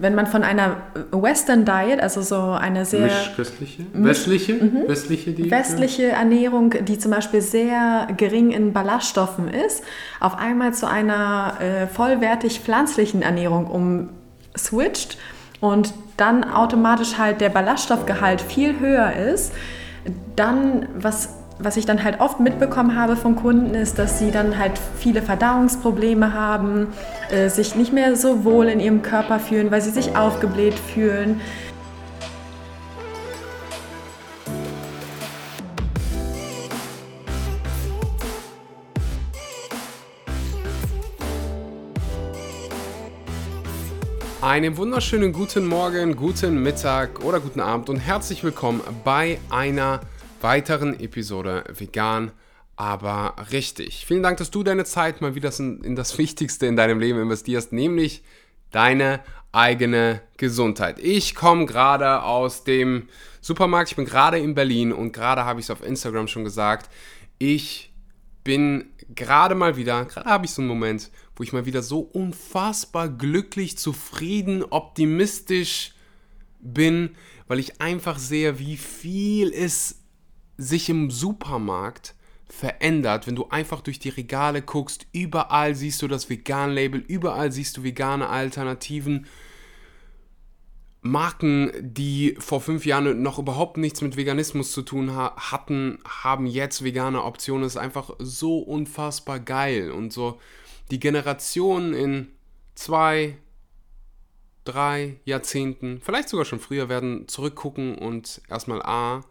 wenn man von einer Western Diet, also so eine sehr Mischköstliche, westliche, Mhm. westliche, die westliche Ernährung, die zum Beispiel sehr gering in Ballaststoffen ist, auf einmal zu einer äh, vollwertig pflanzlichen Ernährung umswitcht und dann automatisch halt der Ballaststoffgehalt viel höher ist, dann was was ich dann halt oft mitbekommen habe von Kunden, ist, dass sie dann halt viele Verdauungsprobleme haben, äh, sich nicht mehr so wohl in ihrem Körper fühlen, weil sie sich aufgebläht fühlen. Einen wunderschönen guten Morgen, guten Mittag oder guten Abend und herzlich willkommen bei einer weiteren Episode Vegan, aber richtig. Vielen Dank, dass du deine Zeit mal wieder in, das Wichtigste in deinem Leben investierst, nämlich deine eigene Gesundheit. Ich komme gerade aus dem Supermarkt, ich bin gerade in Berlin und gerade habe ich es auf Instagram schon gesagt, ich bin gerade mal wieder, gerade habe ich so einen Moment, wo ich mal wieder so unfassbar glücklich, zufrieden, optimistisch bin, weil ich einfach sehe, wie viel es sich im Supermarkt verändert, wenn du einfach durch die Regale guckst, überall siehst du das Vegan-Label, überall siehst du vegane Alternativen. Marken, die vor fünf Jahren noch überhaupt nichts mit Veganismus zu tun ha hatten, haben jetzt vegane Optionen. Das ist einfach so unfassbar geil. Und so die Generation in zwei, drei Jahrzehnten, vielleicht sogar schon früher, werden zurückgucken und erstmal A,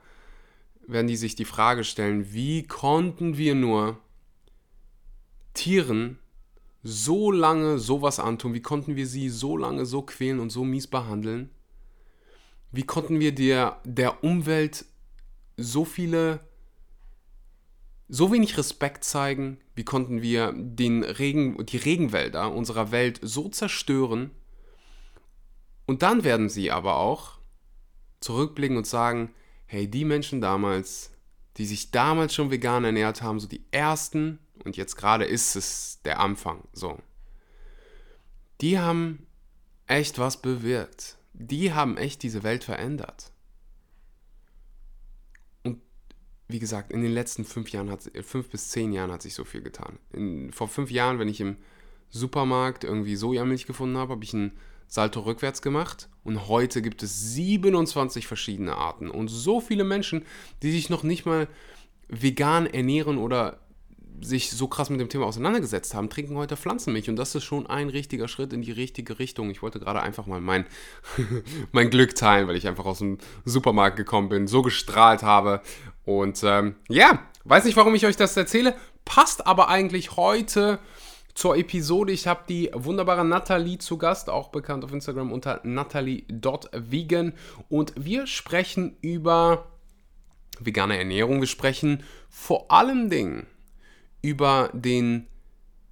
werden die sich die Frage stellen, wie konnten wir nur Tieren so lange sowas antun? Wie konnten wir sie so lange so quälen und so mies behandeln? Wie konnten wir der, der Umwelt so viele, so wenig Respekt zeigen? Wie konnten wir den Regen, die Regenwälder unserer Welt so zerstören? Und dann werden sie aber auch zurückblicken und sagen, hey, die Menschen damals, die sich damals schon vegan ernährt haben, so die ersten, und jetzt gerade ist es der Anfang, so, die haben echt was bewirkt. Die haben echt diese Welt verändert. Und wie gesagt, in den letzten fünf Jahren hat fünf bis zehn Jahren hat sich so viel getan. In, vor fünf Jahren, wenn ich im Supermarkt irgendwie Sojamilch gefunden habe, habe ich einen Salto rückwärts gemacht. Und heute gibt es 27 verschiedene Arten. Und so viele Menschen, die sich noch nicht mal vegan ernähren oder sich so krass mit dem Thema auseinandergesetzt haben, trinken heute Pflanzenmilch. Und das ist schon ein richtiger Schritt in die richtige Richtung. Ich wollte gerade einfach mal mein, mein Glück teilen, weil ich einfach aus dem Supermarkt gekommen bin, so gestrahlt habe. Und ähm, ja, weiß nicht, warum ich euch das erzähle, passt aber eigentlich heute zur Episode. Ich habe die wunderbare Nathalie zu Gast, auch bekannt auf Instagram unter natalie.vegan. Und wir sprechen über vegane Ernährung. Wir sprechen vor allem Dingen über den,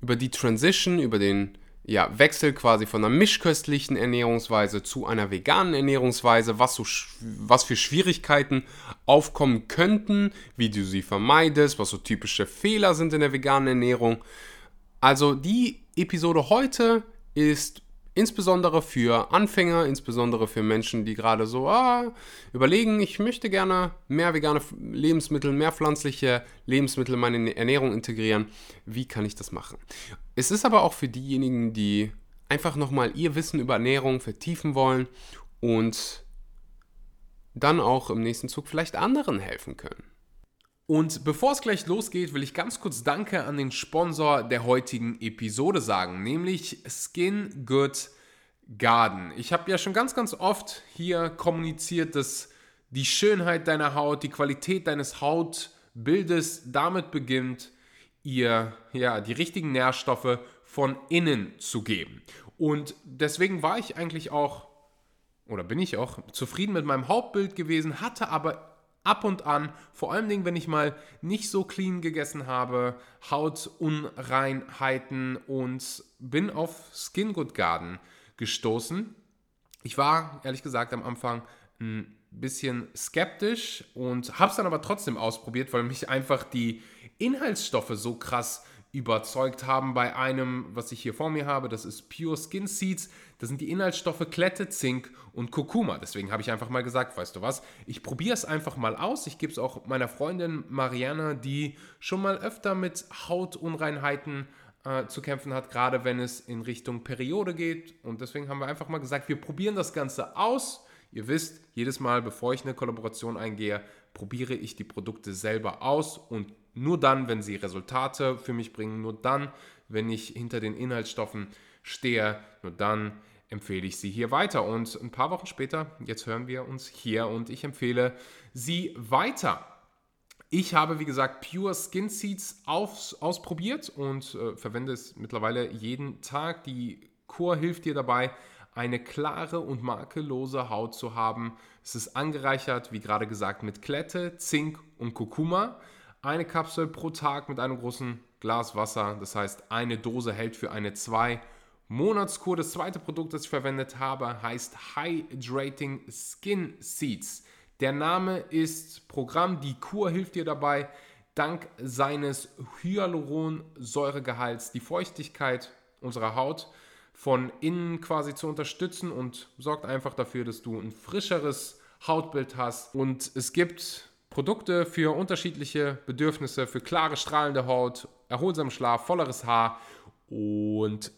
über die Transition, über den ja, Wechsel quasi von einer mischköstlichen Ernährungsweise zu einer veganen Ernährungsweise, was, so, was für Schwierigkeiten aufkommen könnten, wie du sie vermeidest, was so typische Fehler sind in der veganen Ernährung. Also die Episode heute ist insbesondere für Anfänger, insbesondere für Menschen, die gerade so ah, überlegen, ich möchte gerne mehr vegane Lebensmittel, mehr pflanzliche Lebensmittel in meine Ernährung integrieren. Wie kann ich das machen? Es ist aber auch für diejenigen, die einfach nochmal ihr Wissen über Ernährung vertiefen wollen und dann auch im nächsten Zug vielleicht anderen helfen können. Und bevor es gleich losgeht, will ich ganz kurz Danke an den Sponsor der heutigen Episode sagen, nämlich Skin Good Garden. Ich habe ja schon ganz, ganz oft hier kommuniziert, dass die Schönheit deiner Haut, die Qualität deines Hautbildes damit beginnt, ihr ja die richtigen Nährstoffe von innen zu geben. Und deswegen war ich eigentlich auch oder bin ich auch zufrieden mit meinem Hautbild gewesen, hatte aber ab und an, vor allem Dingen, wenn ich mal nicht so clean gegessen habe, Hautunreinheiten und bin auf Skin Good Garden gestoßen. Ich war ehrlich gesagt am Anfang ein bisschen skeptisch und habe es dann aber trotzdem ausprobiert, weil mich einfach die Inhaltsstoffe so krass überzeugt haben bei einem, was ich hier vor mir habe. Das ist Pure Skin Seeds. Das sind die Inhaltsstoffe Klette, Zink und Kurkuma. Deswegen habe ich einfach mal gesagt, weißt du was, ich probiere es einfach mal aus. Ich gebe es auch meiner Freundin Mariana, die schon mal öfter mit Hautunreinheiten äh, zu kämpfen hat, gerade wenn es in Richtung Periode geht. Und deswegen haben wir einfach mal gesagt, wir probieren das Ganze aus. Ihr wisst, jedes Mal, bevor ich eine Kollaboration eingehe, probiere ich die Produkte selber aus und nur dann, wenn sie Resultate für mich bringen, nur dann, wenn ich hinter den Inhaltsstoffen stehe, nur dann empfehle ich sie hier weiter. Und ein paar Wochen später, jetzt hören wir uns hier und ich empfehle sie weiter. Ich habe, wie gesagt, Pure Skin Seeds aus, ausprobiert und äh, verwende es mittlerweile jeden Tag. Die Kur hilft dir dabei, eine klare und makellose Haut zu haben. Es ist angereichert, wie gerade gesagt, mit Klette, Zink und Kurkuma. Eine Kapsel pro Tag mit einem großen Glas Wasser. Das heißt, eine Dose hält für eine 2 Monatskur. Das zweite Produkt, das ich verwendet habe, heißt Hydrating Skin Seeds. Der Name ist Programm. Die Kur hilft dir dabei, dank seines Hyaluronsäuregehalts die Feuchtigkeit unserer Haut von innen quasi zu unterstützen und sorgt einfach dafür, dass du ein frischeres Hautbild hast. Und es gibt Produkte für unterschiedliche Bedürfnisse, für klare, strahlende Haut, erholsamen Schlaf, volleres Haar und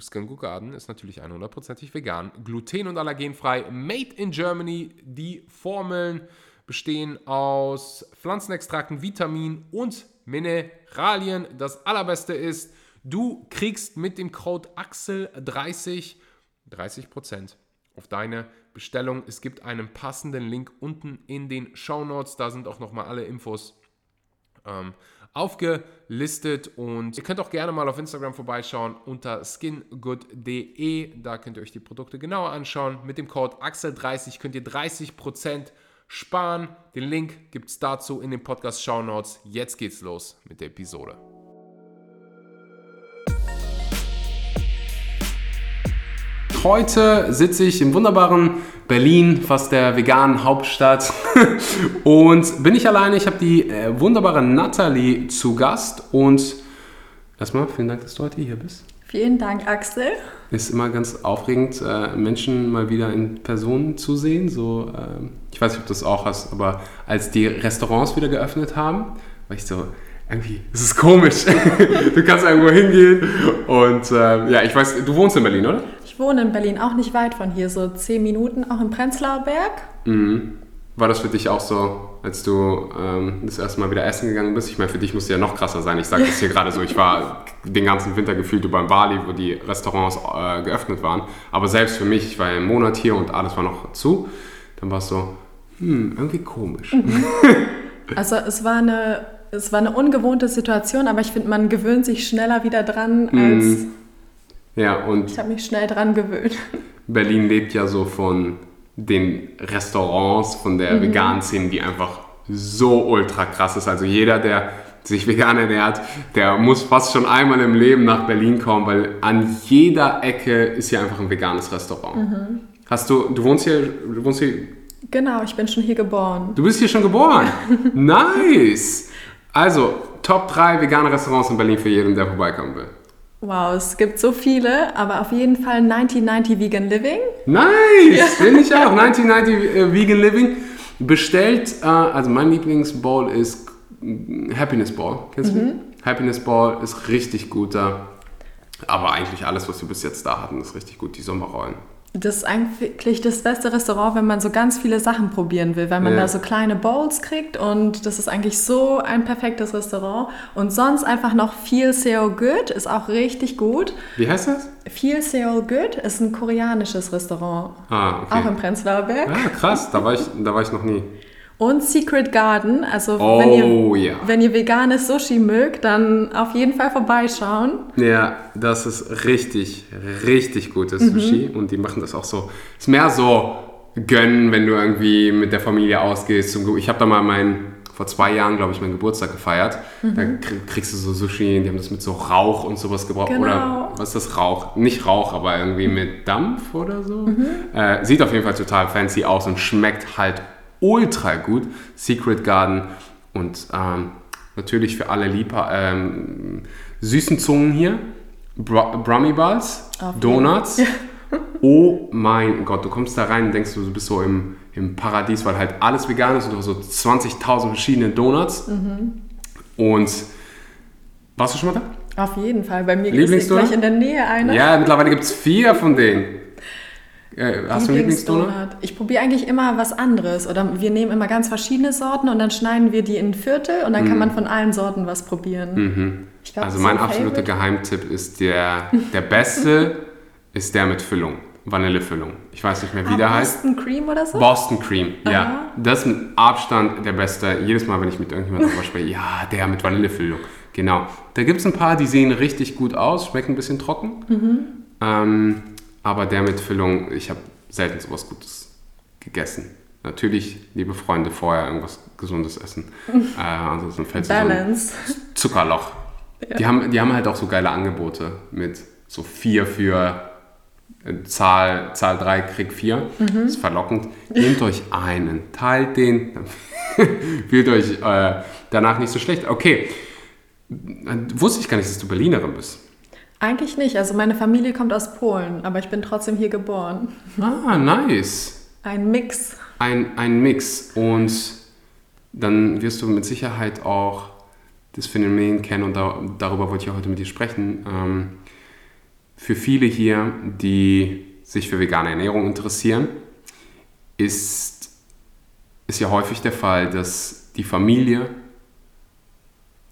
Skin Garden ist natürlich 100%ig vegan, gluten- und allergenfrei, made in Germany. Die Formeln bestehen aus Pflanzenextrakten, Vitaminen und Mineralien. Das allerbeste ist, Du kriegst mit dem Code AXEL30 30% auf deine Bestellung. Es gibt einen passenden Link unten in den Show Notes. Da sind auch nochmal alle Infos ähm, aufgelistet. Und ihr könnt auch gerne mal auf Instagram vorbeischauen unter skingood.de. Da könnt ihr euch die Produkte genauer anschauen. Mit dem Code AXEL30 könnt ihr 30% sparen. Den Link gibt es dazu in den Podcast Show Notes. Jetzt geht's los mit der Episode. Heute sitze ich im wunderbaren Berlin, fast der veganen Hauptstadt. und bin ich alleine. Ich habe die äh, wunderbare Nathalie zu Gast. Und erstmal vielen Dank, dass du heute hier bist. Vielen Dank, Axel. Ist immer ganz aufregend, äh, Menschen mal wieder in Person zu sehen. So, äh, ich weiß nicht, ob du das auch hast, aber als die Restaurants wieder geöffnet haben, war ich so, irgendwie, es ist komisch. du kannst irgendwo hingehen und äh, ja, ich weiß, du wohnst in Berlin, oder? Ich wohne in Berlin, auch nicht weit von hier, so zehn Minuten, auch im Prenzlauer Berg. Mhm. War das für dich auch so, als du ähm, das erste Mal wieder essen gegangen bist? Ich meine, für dich muss es ja noch krasser sein. Ich sage das hier gerade so, ich war den ganzen Winter gefühlt über in Bali, wo die Restaurants äh, geöffnet waren. Aber selbst für mich, ich war ja einen Monat hier und alles war noch zu, dann war es so, hm, irgendwie komisch. Mhm. Also es war eine es war eine ungewohnte Situation, aber ich finde, man gewöhnt sich schneller wieder dran als. Mm. Ja, und. Ich habe mich schnell dran gewöhnt. Berlin lebt ja so von den Restaurants, von der mhm. veganen Szene, die einfach so ultra krass ist. Also jeder, der sich vegan ernährt, der muss fast schon einmal im Leben nach Berlin kommen, weil an jeder Ecke ist hier einfach ein veganes Restaurant. Mhm. Hast du, du wohnst hier, du wohnst hier Genau, ich bin schon hier geboren. Du bist hier schon geboren? nice! Also, Top 3 vegane Restaurants in Berlin für jeden, der vorbeikommen will. Wow, es gibt so viele, aber auf jeden Fall 1990 Vegan Living. Nice, finde ich auch. 1990 äh, Vegan Living. Bestellt, äh, also mein Lieblingsbowl ist Happiness Ball. Kennst du? Mhm. Happiness Ball ist richtig guter. Aber eigentlich alles, was wir bis jetzt da hatten, ist richtig gut. Die Sommerrollen. Das ist eigentlich das beste Restaurant, wenn man so ganz viele Sachen probieren will, weil man ja. da so kleine Bowls kriegt und das ist eigentlich so ein perfektes Restaurant. Und sonst einfach noch Feel Seo Good ist auch richtig gut. Wie heißt das? Feel Seo Good ist ein koreanisches Restaurant. Ah, okay. Auch im Prenzlauer Berg. Ah, krass, da war ich, da war ich noch nie. Und Secret Garden, also oh, wenn, ihr, ja. wenn ihr veganes Sushi mögt, dann auf jeden Fall vorbeischauen. Ja, das ist richtig, richtig gutes mhm. Sushi und die machen das auch so. Ist mehr so gönnen, wenn du irgendwie mit der Familie ausgehst. Ich habe da mal meinen, vor zwei Jahren, glaube ich, meinen Geburtstag gefeiert. Mhm. Da kriegst du so Sushi, die haben das mit so Rauch und sowas gebraucht. Genau. Oder was ist das Rauch? Nicht Rauch, aber irgendwie mit Dampf oder so. Mhm. Äh, sieht auf jeden Fall total fancy aus und schmeckt halt ultra gut. Secret Garden und ähm, natürlich für alle Lieber ähm, süßen Zungen hier. Br Brummy Balls, jeden- Donuts. Oh mein Gott, du kommst da rein und denkst, du bist so im, im Paradies, weil halt alles vegan ist und du hast so 20.000 verschiedene Donuts. Mhm. Und warst du schon mal da? Auf jeden Fall. Bei mir gibt es gleich in der Nähe eine. Ja, mittlerweile gibt es vier von denen. Äh, hast du einen Lieblingsdonut? Ich probiere eigentlich immer was anderes. Oder wir nehmen immer ganz verschiedene Sorten und dann schneiden wir die in Viertel und dann kann man von allen Sorten was probieren. Ich glaub, Mhm. Also so mein ein absoluter. Geheimtipp ist der, der beste, ist der mit Füllung, Vanillefüllung. Ich weiß nicht mehr, wie Ah, der heißt. Boston Cream oder so? Boston Cream, ja. Aha. Das ist mit Abstand der beste. Jedes Mal, wenn ich mit irgendjemandem darüber spreche, ja, der mit Vanillefüllung. Genau. Da gibt es ein paar, die sehen richtig gut aus, schmecken ein bisschen trocken. Mhm. Ähm, aber der mit Füllung, ich habe selten sowas Gutes gegessen. Natürlich, liebe Freunde, vorher irgendwas Gesundes essen. äh, ansonsten fällt so ein Balance. Zuckerloch. Die, haben, die haben halt auch so geile Angebote mit so vier für äh, Zahl, Zahl 3, Krieg 4. Das ist verlockend. Nehmt euch einen, teilt den, dann fühlt euch äh, danach nicht so schlecht. Okay, Äh, wusste ich gar nicht, dass du Berlinerin bist. Eigentlich nicht. Also meine Familie kommt aus Polen, aber ich bin trotzdem hier geboren. Ah, nice. Ein Mix. Ein, ein Mix und dann wirst du mit Sicherheit auch das Phänomen kennen und da, darüber wollte ich heute mit dir sprechen. Ähm, für viele hier, die sich für vegane Ernährung interessieren, ist, ist ja häufig der Fall, dass die Familie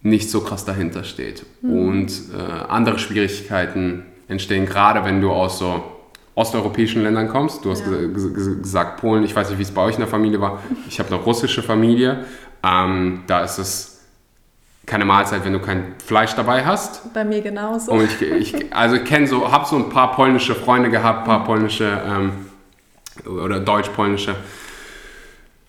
nicht so krass dahinter steht und äh, andere Schwierigkeiten entstehen, gerade wenn du aus so osteuropäischen Ländern kommst. Du hast Ja. ge- ge- gesagt Polen, ich weiß nicht, wie es bei euch in der Familie war. Ich habe eine russische Familie. Ähm, da ist es keine Mahlzeit, wenn du kein Fleisch dabei hast. Bei mir genauso. Und ich, ich also kenne so, habe so ein paar polnische Freunde gehabt, paar polnische ähm, oder deutsch-polnische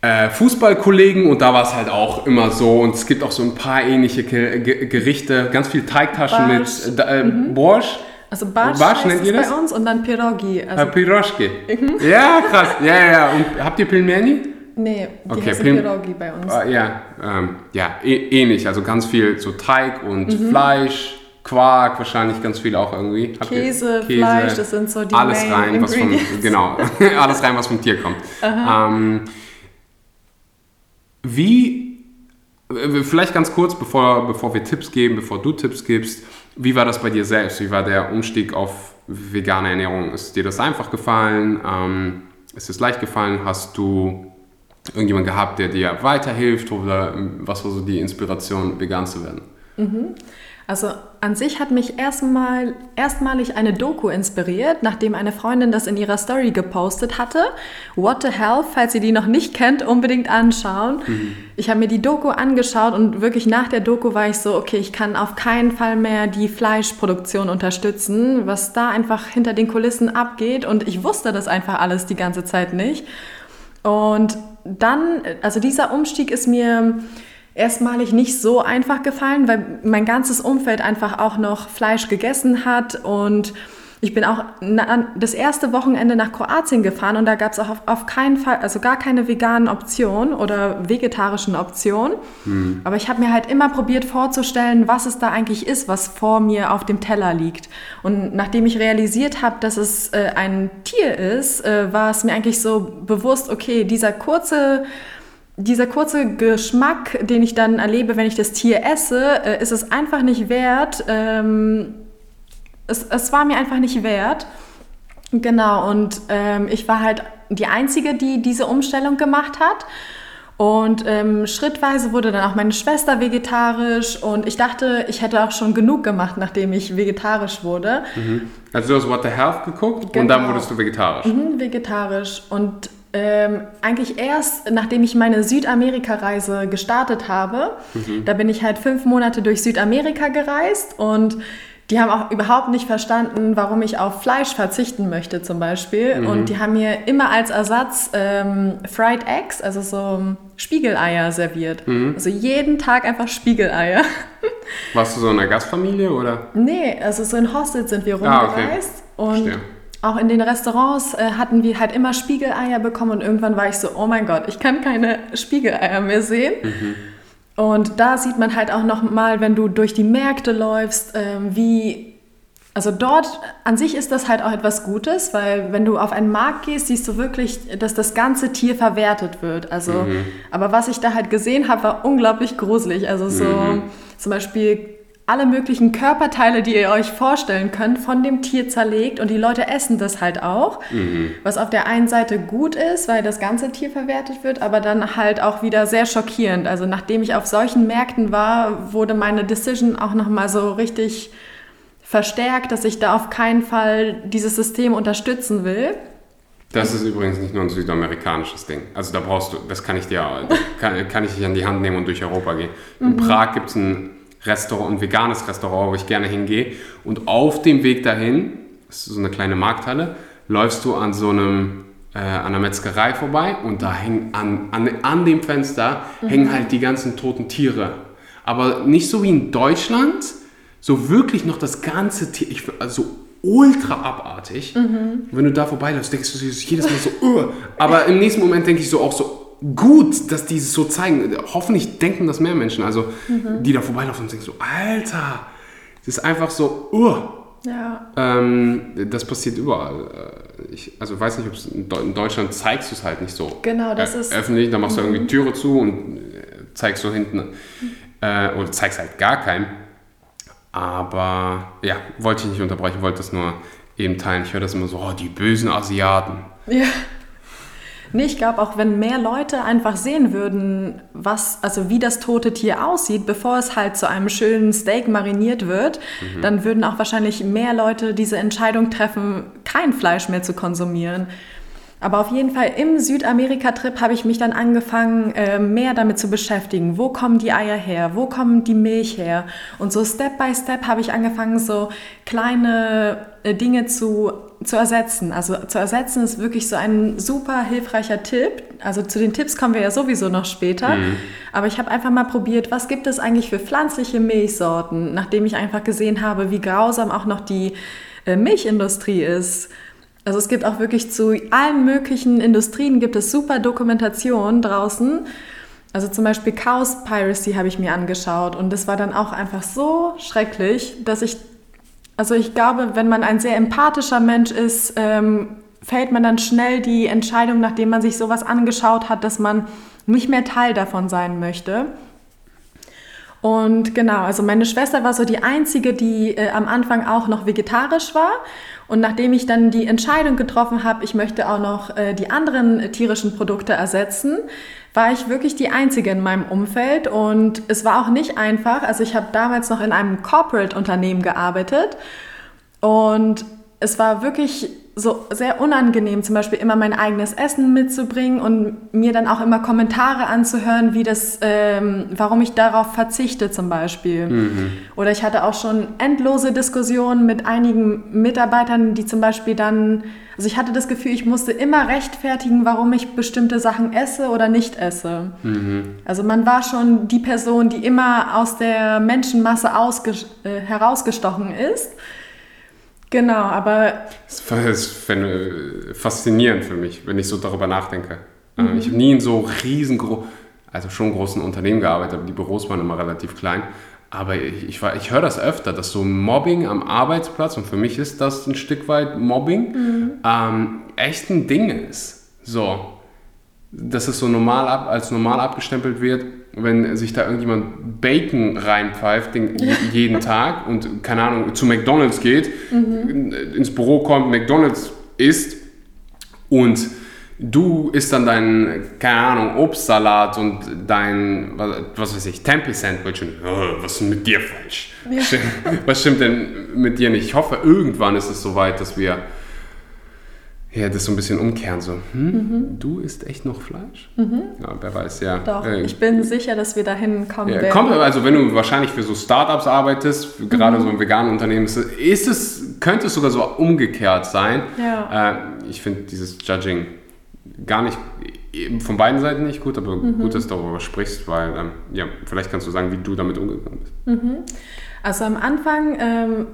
äh, Fußballkollegen und da war es halt auch immer so und es gibt auch so ein paar ähnliche Ge Ge Gerichte, ganz viel Teigtaschen Barsch. mit äh, Borsch, Also Barsch, nennt ihr das? bei uns und dann Pierogi. äh, Also, Piroschki. Ja, krass. Ja, ja, ja. Und habt ihr Pilmeni? nee, die Okay, heißen Pierogi bei uns. Äh, ja, ähm, ja ä- ähnlich. Also ganz viel so Teig und Mhm. Fleisch, Quark, wahrscheinlich ganz viel auch irgendwie. Ihr- Käse, Fleisch, das sind so die alles Main rein, was vom, genau, alles rein, was vom Tier kommt. Ähm, wie, äh, vielleicht ganz kurz, bevor, bevor wir Tipps geben, bevor du Tipps gibst, wie war das bei dir selbst? Wie war der Umstieg auf vegane Ernährung? Ist dir das einfach gefallen? Ähm, ist es leicht gefallen? Hast du irgendjemand gehabt, der dir weiterhilft? Oder ähm, was war so die Inspiration, vegan zu werden? Also an sich hat mich erstmal erstmalig eine Doku inspiriert, nachdem eine Freundin das in ihrer Story gepostet hatte. What the Hell, falls ihr die noch nicht kennt, unbedingt anschauen. Ich habe mir die Doku angeschaut und wirklich nach der Doku war ich so, okay, ich kann auf keinen Fall mehr die Fleischproduktion unterstützen, was da einfach hinter den Kulissen abgeht und ich wusste das einfach alles die ganze Zeit nicht. Und dann, also dieser Umstieg ist mir erstmalig nicht so einfach gefallen, weil mein ganzes Umfeld einfach auch noch Fleisch gegessen hat und ich bin auch das erste Wochenende nach Kroatien gefahren und da gab es auch auf, auf keinen Fall, also gar keine veganen Optionen oder vegetarischen Optionen. Aber ich habe mir halt immer probiert vorzustellen, was es da eigentlich ist, was vor mir auf dem Teller liegt. Und nachdem ich realisiert habe, dass es äh, ein Tier ist, äh, war es mir eigentlich so bewusst, okay, dieser kurze dieser kurze Geschmack, den ich dann erlebe, wenn ich das Tier esse, äh, ist es einfach nicht wert. Ähm, es, es war mir einfach nicht wert. Genau, und ähm, ich war halt die Einzige, die diese Umstellung gemacht hat. Und ähm, schrittweise wurde dann auch meine Schwester vegetarisch und ich dachte, ich hätte auch schon genug gemacht, nachdem ich vegetarisch wurde. Also du hast What the Health geguckt und dann Genau. wurdest du vegetarisch. Mhm, vegetarisch. Und ähm, eigentlich erst, nachdem ich meine Südamerika-Reise gestartet habe, da bin ich halt fünf Monate durch Südamerika gereist und die haben auch überhaupt nicht verstanden, warum ich auf Fleisch verzichten möchte zum Beispiel. Und die haben mir immer als Ersatz ähm, Fried Eggs, also so Spiegeleier serviert. Also jeden Tag einfach Spiegeleier. Warst du so in einer Gastfamilie oder? Nee, also so in Hostels sind wir Ah, okay. rumgereist und Verstehe. Auch in den Restaurants äh, hatten wir halt immer Spiegeleier bekommen und irgendwann war ich so, oh mein Gott, ich kann keine Spiegeleier mehr sehen. Mhm. Und da sieht man halt auch noch mal, wenn du durch die Märkte läufst, ähm, wie also dort an sich ist das halt auch etwas Gutes, weil wenn du auf einen Markt gehst, siehst du wirklich, dass das ganze Tier verwertet wird. Also, mhm. aber was ich da halt gesehen habe, war unglaublich gruselig. Also so mhm. zum Beispiel alle möglichen Körperteile, die ihr euch vorstellen könnt, von dem Tier zerlegt und die Leute essen das halt auch. Mhm. Was auf der einen Seite gut ist, weil das ganze Tier verwertet wird, aber dann halt auch wieder sehr schockierend. Also nachdem ich auf solchen Märkten war, wurde meine Decision auch nochmal so richtig verstärkt, dass ich da auf keinen Fall dieses System unterstützen will. Das ist übrigens nicht nur ein südamerikanisches Ding. Also da brauchst du, das kann ich dir, kann, kann ich dich an die Hand nehmen und durch Europa gehen. In mhm. Prag gibt es ein Restaurant, ein veganes Restaurant, wo ich gerne hingehe. Und auf dem Weg dahin, das ist so eine kleine Markthalle, läufst du an so einem äh, an einer Metzgerei vorbei und da hängen an, an, an dem Fenster mhm. hängen halt die ganzen toten Tiere. Aber nicht so wie in Deutschland, so wirklich noch das ganze Tier, ich, also ultra abartig. Mhm. Wenn du da vorbeiläufst, denkst du jedes Mal so, uh. aber im nächsten Moment denke ich so auch so, gut, dass die es so zeigen. Hoffentlich denken das mehr Menschen, also mhm. die da vorbeilaufen und denken so, Alter, das ist einfach so, uh. Ja. Ähm, das passiert überall. Äh, ich also weiß nicht, ob es in Deutschland zeigst du es halt nicht so. Genau, das ist öffentlich. Da machst du irgendwie mhm. Türe zu und zeigst so hinten äh, oder zeigst halt gar keinen. Aber ja, wollte ich nicht unterbrechen, wollte das nur eben teilen. Ich höre das immer so, oh, die bösen Asiaten. Ja. Nee, ich glaube auch, wenn mehr Leute einfach sehen würden, was, also wie das tote Tier aussieht, bevor es halt zu einem schönen Steak mariniert wird, mhm. dann würden auch wahrscheinlich mehr Leute diese Entscheidung treffen, kein Fleisch mehr zu konsumieren. Aber auf jeden Fall im Südamerika-Trip habe ich mich dann angefangen, äh, mehr damit zu beschäftigen. Wo kommen die Eier her? Wo kommt die Milch her? Und so Step by Step habe ich angefangen, so kleine äh, Dinge zu, zu ersetzen. Also zu ersetzen ist wirklich so ein super hilfreicher Tipp. Also zu den Tipps kommen wir ja sowieso noch später. Mhm. Aber ich habe einfach mal probiert, was gibt es eigentlich für pflanzliche Milchsorten, nachdem ich einfach gesehen habe, wie grausam auch noch die äh, Milchindustrie ist. Also es gibt auch wirklich zu allen möglichen Industrien gibt es super Dokumentationen draußen. Also zum Beispiel Chaos Piracy habe ich mir angeschaut und das war dann auch einfach so schrecklich, dass ich, also ich glaube, wenn man ein sehr empathischer Mensch ist, ähm, fällt man dann schnell die Entscheidung, nachdem man sich sowas angeschaut hat, dass man nicht mehr Teil davon sein möchte. Und genau, also meine Schwester war so die einzige, die äh, am Anfang auch noch vegetarisch war. Und nachdem ich dann die Entscheidung getroffen habe, ich möchte auch noch äh, die anderen tierischen Produkte ersetzen, war ich wirklich die Einzige in meinem Umfeld. Und es war auch nicht einfach. Also ich habe damals noch in einem Corporate-Unternehmen gearbeitet. Und es war wirklich so sehr unangenehm, zum Beispiel immer mein eigenes Essen mitzubringen und mir dann auch immer Kommentare anzuhören, wie das, ähm, warum ich darauf verzichte zum Beispiel. Mhm. Oder ich hatte auch schon endlose Diskussionen mit einigen Mitarbeitern, die zum Beispiel dann, also ich hatte das Gefühl, ich musste immer rechtfertigen, warum ich bestimmte Sachen esse oder nicht esse. Mhm. Also man war schon die Person, die immer aus der Menschenmasse äh, herausgestochen ist. Genau, aber. Das ist faszinierend für mich, wenn ich so darüber nachdenke. Äh, mhm. Ich habe nie in so riesengroßen, also schon großen Unternehmen gearbeitet, aber die Büros waren immer relativ klein. Aber ich, ich, ich höre das öfter, dass so Mobbing am Arbeitsplatz, und für mich ist das ein Stück weit Mobbing, mhm. ähm, echt ein Ding ist. So, dass es so normal ab, als normal abgestempelt wird wenn sich da irgendjemand Bacon reinpfeift den, jeden Tag und, keine Ahnung, zu McDonalds geht, mhm. ins Büro kommt, McDonalds isst und du isst dann dein, keine Ahnung, Obstsalat und dein, was weiß ich, Tempeh-Sandwich und oh, was ist mit dir falsch? Ja. Was stimmt denn mit dir nicht? Ich hoffe, irgendwann ist es soweit, dass wir ja, das so ein bisschen umkehren, so, hm, mhm. du isst echt noch Fleisch? Mhm. Ja, wer weiß, ja. Doch, äh, ich bin sicher, dass wir dahin kommen ja, werden. Kommt, also wenn du wahrscheinlich für so Startups arbeitest, mhm. gerade so ein veganes Unternehmen, ist es, könnte es sogar so umgekehrt sein. Ja. Äh, ich finde dieses Judging gar nicht, von beiden Seiten nicht gut, aber mhm. gut, dass du darüber sprichst, weil, ähm, ja, vielleicht kannst du sagen, wie du damit umgegangen bist. Mhm. Also am Anfang... Ähm,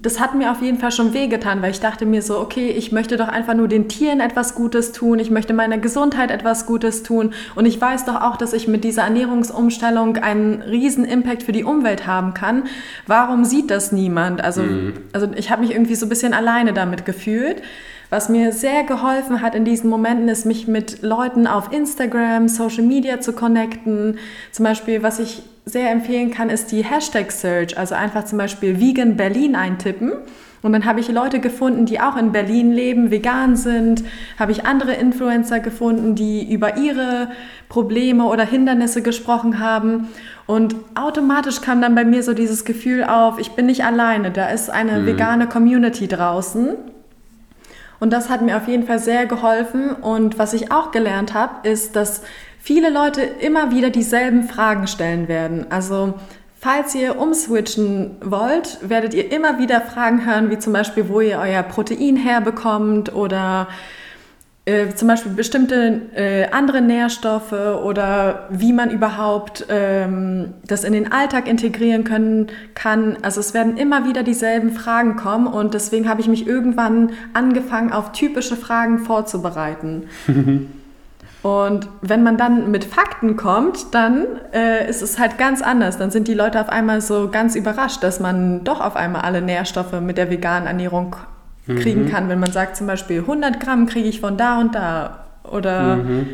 das hat mir auf jeden Fall schon wehgetan, weil ich dachte mir so, okay, ich möchte doch einfach nur den Tieren etwas Gutes tun, ich möchte meiner Gesundheit etwas Gutes tun und ich weiß doch auch, dass ich mit dieser Ernährungsumstellung einen riesen Impact für die Umwelt haben kann. Warum sieht das niemand? Also, mhm. also ich habe mich irgendwie so ein bisschen alleine damit gefühlt. Was mir sehr geholfen hat in diesen Momenten, ist, mich mit Leuten auf Instagram, Social Media zu connecten. Zum Beispiel, was ich sehr empfehlen kann, ist die Hashtag Search. Also einfach zum Beispiel Vegan Berlin eintippen. Und dann habe ich Leute gefunden, die auch in Berlin leben, vegan sind. Habe ich andere Influencer gefunden, die über ihre Probleme oder Hindernisse gesprochen haben. Und automatisch kam dann bei mir so dieses Gefühl auf, ich bin nicht alleine, da ist eine mhm. vegane Community draußen. Und das hat mir auf jeden Fall sehr geholfen. Und was ich auch gelernt habe, ist, dass viele Leute immer wieder dieselben Fragen stellen werden. Also falls ihr umswitchen wollt, werdet ihr immer wieder Fragen hören, wie zum Beispiel, wo ihr euer Protein herbekommt oder äh, zum Beispiel bestimmte äh, andere Nährstoffe oder wie man überhaupt ähm, das in den Alltag integrieren können kann. Also es werden immer wieder dieselben Fragen kommen und deswegen habe ich mich irgendwann angefangen, auf typische Fragen vorzubereiten. Und wenn man dann mit Fakten kommt, dann äh, ist es halt ganz anders. Dann sind die Leute auf einmal so ganz überrascht, dass man doch auf einmal alle Nährstoffe mit der veganen Ernährung kriegen mhm. kann. Wenn man sagt zum Beispiel 100 Gramm kriege ich von da und da oder... Mhm.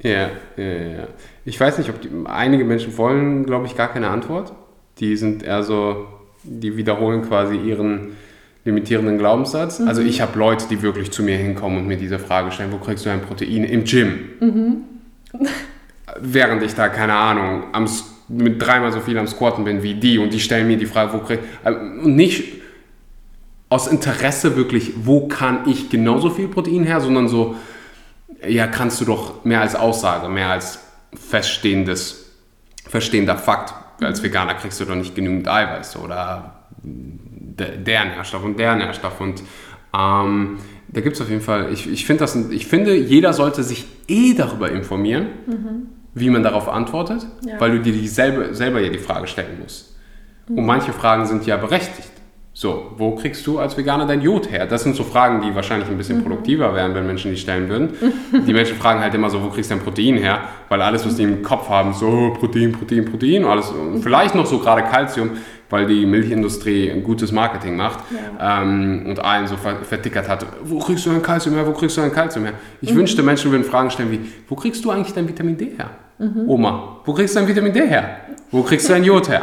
Ja, ja, ja. Ich weiß nicht, ob die, einige Menschen wollen, glaube ich, gar keine Antwort. Die sind eher so, die wiederholen quasi ihren limitierenden Glaubenssatz. Mhm. Also ich habe Leute, die wirklich zu mir hinkommen und mir diese Frage stellen, wo kriegst du ein Protein im Gym? Mhm. Während ich da, keine Ahnung, am, mit dreimal so viel am Squatten bin wie die und die stellen mir die Frage, wo krieg äh, und nicht aus Interesse wirklich, wo kann ich genauso viel Protein her, sondern so, ja, kannst du doch mehr als Aussage, mehr als feststehendes, verstehender Fakt. Als Veganer kriegst du doch nicht genügend Eiweiß oder der Nährstoff und der Nährstoff. Und ähm, da gibt es auf jeden Fall, ich, ich, find das, ich finde, jeder sollte sich eh darüber informieren, mhm. wie man darauf antwortet, ja. weil du dir dieselbe, selber ja die Frage stellen musst. Mhm. Und manche Fragen sind ja berechtigt. So, wo kriegst du als Veganer dein Jod her? Das sind so Fragen, die wahrscheinlich ein bisschen mhm. produktiver wären, wenn Menschen die stellen würden. die Menschen fragen halt immer so, wo kriegst du dein Protein her? Weil alles, was die im Kopf haben, so Protein, Protein, Protein, alles, vielleicht noch so gerade Kalzium, weil die Milchindustrie ein gutes Marketing macht ja. ähm, und allen so vertickert hat, wo kriegst du ein Kalzium her, wo kriegst du ein Kalzium her? Ich mhm. wünschte, Menschen würden Fragen stellen wie, wo kriegst du eigentlich dein Vitamin D her? Mhm. Oma, wo kriegst du dein Vitamin D her? Wo kriegst du dein Jod her?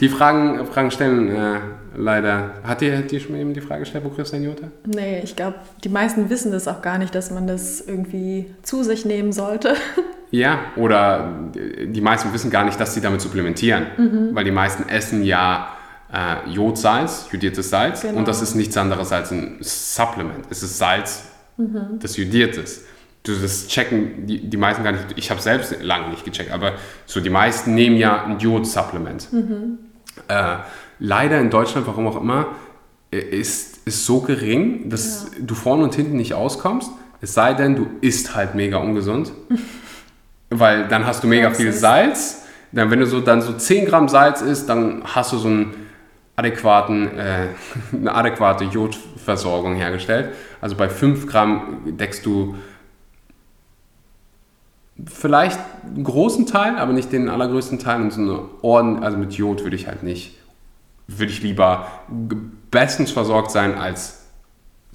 Die Fragen, Fragen stellen äh, leider. Hat dir, dir schon eben die Frage gestellt, wo kriegst du Jod her? Nee, ich glaube, die meisten wissen das auch gar nicht, dass man das irgendwie zu sich nehmen sollte. Ja, oder die meisten wissen gar nicht, dass sie damit supplementieren, mhm. weil die meisten essen ja äh, Jodsalz, jodiertes Salz, genau. und das ist nichts anderes als ein Supplement. Es ist Salz, mhm. das jodiert ist. Du, das checken die, die meisten gar nicht. Ich habe selbst lange nicht gecheckt, aber so die meisten nehmen ja ein Jod-Supplement. Mhm. Äh, leider in Deutschland, warum auch immer, äh, ist, ist so gering, dass ja. du vorne und hinten nicht auskommst. Es sei denn, du isst halt mega ungesund. Weil dann hast du mega viel Salz. Dann, wenn du so dann so 10 Gramm Salz isst, dann hast du so einen adäquaten, äh, eine adäquate Jodversorgung hergestellt. Also bei 5 Gramm deckst du vielleicht einen großen Teil, aber nicht den allergrößten Teil. Und so eine Orden, also mit Jod würde ich halt nicht, würde ich lieber bestens versorgt sein als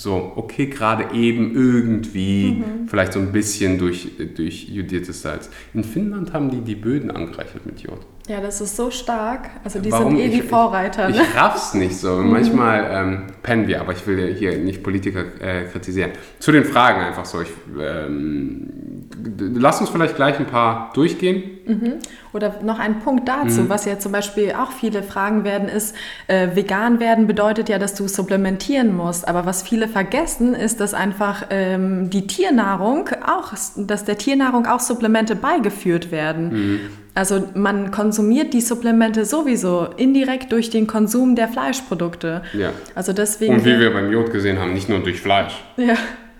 so, okay, gerade eben irgendwie, mhm. vielleicht so ein bisschen durch, durch jodiertes Salz. In Finnland haben die die Böden angereichert mit Jod. Ja, das ist so stark. Also die Warum? sind eh die Vorreiter. Ich, ne? ich raff's nicht so. Mhm. Manchmal ähm, pennen wir, aber ich will hier nicht Politiker äh, kritisieren. Zu den Fragen einfach so. Ich, ähm, lass uns vielleicht gleich ein paar durchgehen. Mhm. Oder noch ein Punkt dazu, mhm. was ja zum Beispiel auch viele fragen werden, ist, äh, vegan werden bedeutet ja, dass du supplementieren musst. Aber was viele vergessen, ist, dass einfach ähm, die Tiernahrung auch, dass der Tiernahrung auch Supplemente beigeführt werden. Mhm. Also man konsumiert die Supplemente sowieso indirekt durch den Konsum der Fleischprodukte. Ja. Also deswegen. Und wie wir beim Jod gesehen haben, nicht nur durch Fleisch, ja.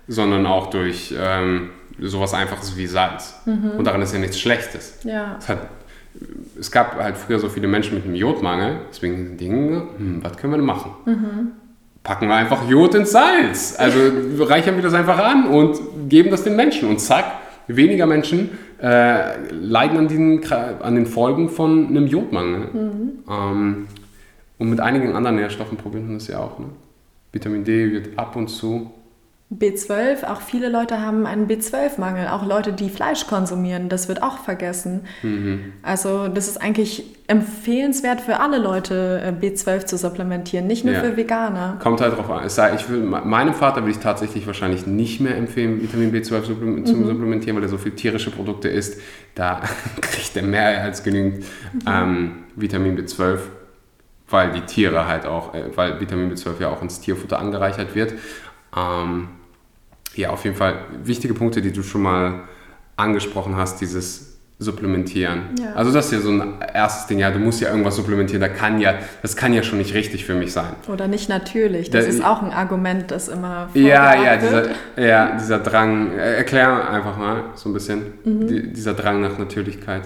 sondern auch durch ähm, sowas Einfaches wie Salz. Mhm. Und daran ist ja nichts Schlechtes. Ja. Es hat es gab halt früher so viele Menschen mit einem Jodmangel, deswegen Dinge, hm, was können wir denn machen? Packen wir einfach Jod ins Salz. Also reichern wir das einfach an und geben das den Menschen. Und zack, weniger Menschen äh, leiden an den, an den Folgen von einem Jodmangel. Ähm, und mit einigen anderen Nährstoffen probieren wir das ja auch. Ne? Vitamin D wird ab und zu B12, auch viele Leute haben einen B12-Mangel, auch Leute, die Fleisch konsumieren, das wird auch vergessen. Also das ist eigentlich empfehlenswert für alle Leute, äh, B12 zu supplementieren, nicht nur Ja. für Veganer. Kommt halt drauf an. Ich will, meinem Vater würde ich tatsächlich wahrscheinlich nicht mehr empfehlen, Vitamin B12 supplem- zu supplementieren, weil er so viel tierische Produkte isst. Da kriegt er mehr als genügend ähm, Vitamin B12, weil die Tiere halt auch, äh, weil Vitamin B12 ja auch ins Tierfutter angereichert wird. Ähm, ja, auf jeden Fall wichtige Punkte, die du schon mal angesprochen hast, dieses Supplementieren. Ja. Also das ist ja so ein erstes Ding, ja, du musst ja irgendwas supplementieren, da kann ja, das kann ja schon nicht richtig für mich sein. Oder nicht natürlich, das Da- ist auch ein Argument, das immer Ja, ja, dieser, ja, dieser Drang, äh, erklär einfach mal so ein bisschen, Mhm. die, dieser Drang nach Natürlichkeit.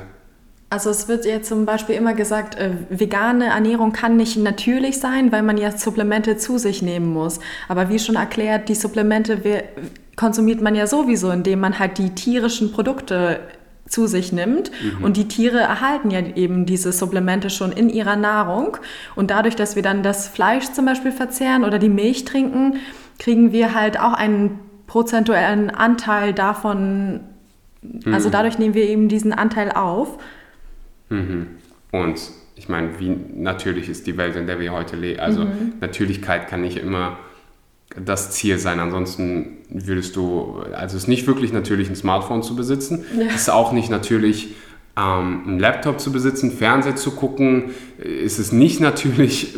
Also es wird ja zum Beispiel immer gesagt, äh, vegane Ernährung kann nicht natürlich sein, weil man ja Supplemente zu sich nehmen muss. Aber wie schon erklärt, die Supplemente konsumiert man ja sowieso, indem man halt die tierischen Produkte zu sich nimmt. Und die Tiere erhalten ja eben diese Supplemente schon in ihrer Nahrung. Und dadurch, dass wir dann das Fleisch zum Beispiel verzehren oder die Milch trinken, kriegen wir halt auch einen prozentuellen Anteil davon. Also dadurch nehmen wir eben diesen Anteil auf. Mhm. Und ich meine, wie natürlich ist die Welt, in der wir heute leben. Also Mhm. Natürlichkeit kann nicht immer das Ziel sein. Ansonsten würdest du, also es ist nicht wirklich natürlich, ein Smartphone zu besitzen. Ja. Es ist auch nicht natürlich, ähm, einen Laptop zu besitzen, Fernseher zu gucken. Es ist nicht natürlich,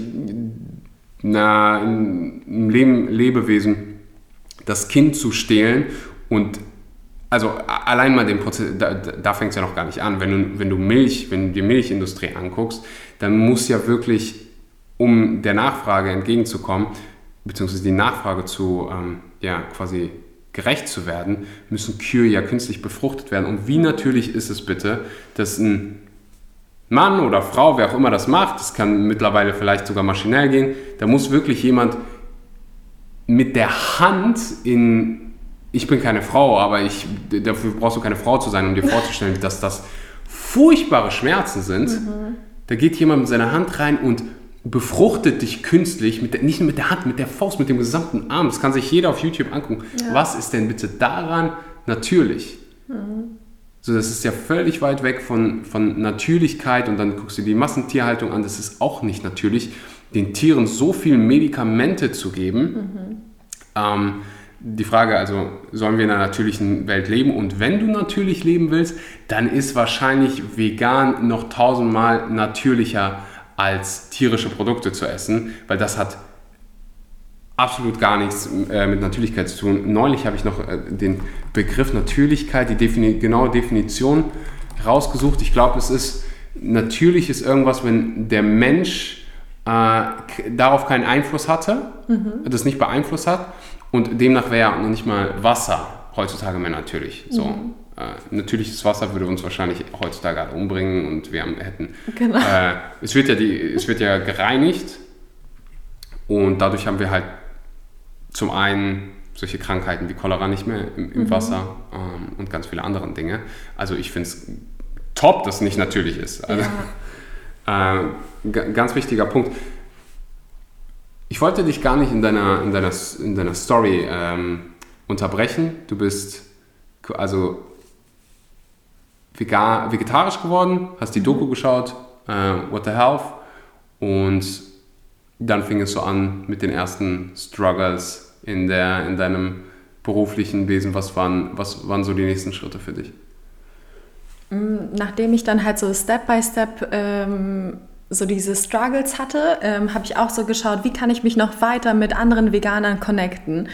na, ein Leben, Lebewesen das Kind zu stehlen und also allein mal den Prozess, da, da- da fängt es ja noch gar nicht an. Wenn du, wenn du Milch, wenn du die Milchindustrie anguckst, dann muss ja wirklich, um der Nachfrage entgegenzukommen, beziehungsweise die Nachfrage zu, ähm, ja, quasi gerecht zu werden, müssen Kühe ja künstlich befruchtet werden. Und wie natürlich ist es bitte, dass ein Mann oder Frau, wer auch immer das macht, das kann mittlerweile vielleicht sogar maschinell gehen, da muss wirklich jemand mit der Hand in. Ich bin keine Frau, aber ich, dafür brauchst du keine Frau zu sein, um dir vorzustellen, dass das furchtbare Schmerzen sind. Da geht jemand mit seiner Hand rein und befruchtet dich künstlich, mit der, nicht nur mit der Hand, mit der Faust, mit dem gesamten Arm. Das kann sich jeder auf YouTube angucken. Ja. Was ist denn bitte daran natürlich? So, das ist ja völlig weit weg von, von Natürlichkeit und dann guckst du die Massentierhaltung an, das ist auch nicht natürlich, den Tieren so viel Medikamente zu geben. Ähm, die Frage also, sollen wir in einer natürlichen Welt leben? Und wenn du natürlich leben willst, dann ist wahrscheinlich vegan noch tausendmal natürlicher als tierische Produkte zu essen, weil das hat absolut gar nichts äh, mit Natürlichkeit zu tun. Neulich habe ich noch äh, den Begriff Natürlichkeit, die Defini genaue Definition rausgesucht. Ich glaube, es ist natürlich ist irgendwas, wenn der Mensch äh, darauf keinen Einfluss hatte, das nicht beeinflusst hat und demnach wäre ja noch nicht mal Wasser heutzutage mehr natürlich. So. Äh, natürliches Wasser würde uns wahrscheinlich heutzutage alle umbringen und wir hätten Genau. äh, es, wird ja die, es wird ja gereinigt und dadurch haben wir halt zum einen solche Krankheiten wie Cholera nicht mehr im, im Wasser ähm, und ganz viele andere Dinge. Also ich finde es top, dass es nicht natürlich ist. Also, Ja. äh, ganz wichtiger Punkt. Ich wollte dich gar nicht in deiner, in deiner, in deiner Story ähm, unterbrechen. Du bist also vega- vegetarisch geworden, hast die Doku geschaut, äh, What the Health, und dann fing es so an mit den ersten Struggles in, der, in deinem beruflichen Wesen. Was waren, was waren so die nächsten Schritte für dich? Nachdem ich dann halt so Step by Step ähm, so diese Struggles hatte, ähm, habe ich auch so geschaut, wie kann ich mich noch weiter mit anderen Veganern connecten.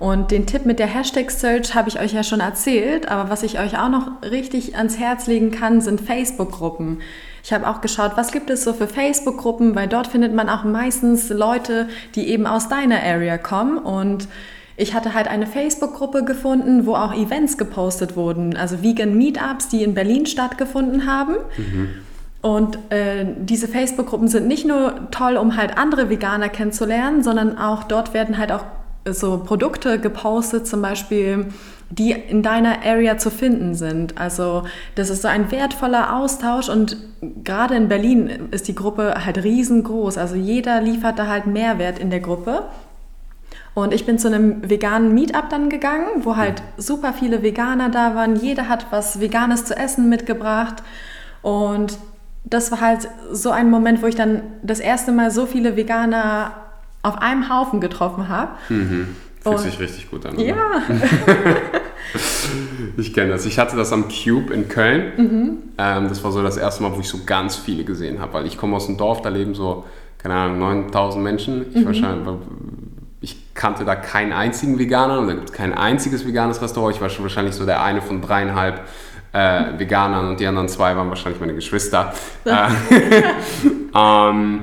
Und den Tipp mit der Hashtag Search habe ich euch ja schon erzählt, aber was ich euch auch noch richtig ans Herz legen kann, sind Facebook-Gruppen. Ich habe auch geschaut, was gibt es so für Facebook-Gruppen, weil dort findet man auch meistens Leute, die eben aus deiner Area kommen und ich hatte halt eine Facebook-Gruppe gefunden, wo auch Events gepostet wurden, also Vegan Meetups, die in Berlin stattgefunden haben. Und äh, diese Facebook-Gruppen sind nicht nur toll, um halt andere Veganer kennenzulernen, sondern auch dort werden halt auch so Produkte gepostet, zum Beispiel, die in deiner Area zu finden sind. Also das ist so ein wertvoller Austausch und gerade in Berlin ist die Gruppe halt riesengroß. Also jeder liefert da halt Mehrwert in der Gruppe. Und ich bin zu einem veganen Meetup dann gegangen, wo halt super viele Veganer da waren. Jeder hat was Veganes zu essen mitgebracht. Und das war halt so ein Moment, wo ich dann das erste Mal so viele Veganer auf einem Haufen getroffen habe. Mhm. Fühlt sich richtig gut an. Ja. ich kenne das. Ich hatte das am Cube in Köln. Mhm. Ähm, das war so das erste Mal, wo ich so ganz viele gesehen habe, weil ich komme aus einem Dorf, da leben so, keine Ahnung, 9000 Menschen. Ich, mhm. wahrscheinlich, ich kannte da keinen einzigen Veganer und da gibt es kein einziges veganes Restaurant. Ich war schon wahrscheinlich so der eine von dreieinhalb äh, Veganern und die anderen zwei waren wahrscheinlich meine Geschwister. Äh, ähm,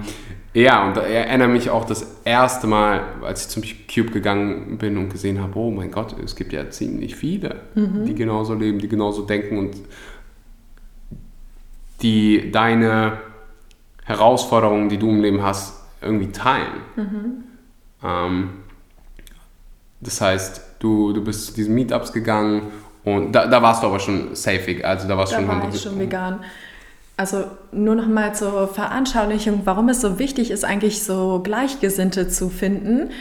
ja, und da erinnere mich auch das erste Mal, als ich zum Cube gegangen bin und gesehen habe, oh mein Gott, es gibt ja ziemlich viele, mhm. die genauso leben, die genauso denken und die deine Herausforderungen, die du im Leben hast, irgendwie teilen. Mhm. Ähm, das heißt, du, du bist zu diesen Meetups gegangen und da, da warst du aber schon safe, also da warst da schon, war ich schon vegan. Also nur noch mal zur Veranschaulichung, warum es so wichtig ist, eigentlich so Gleichgesinnte zu finden.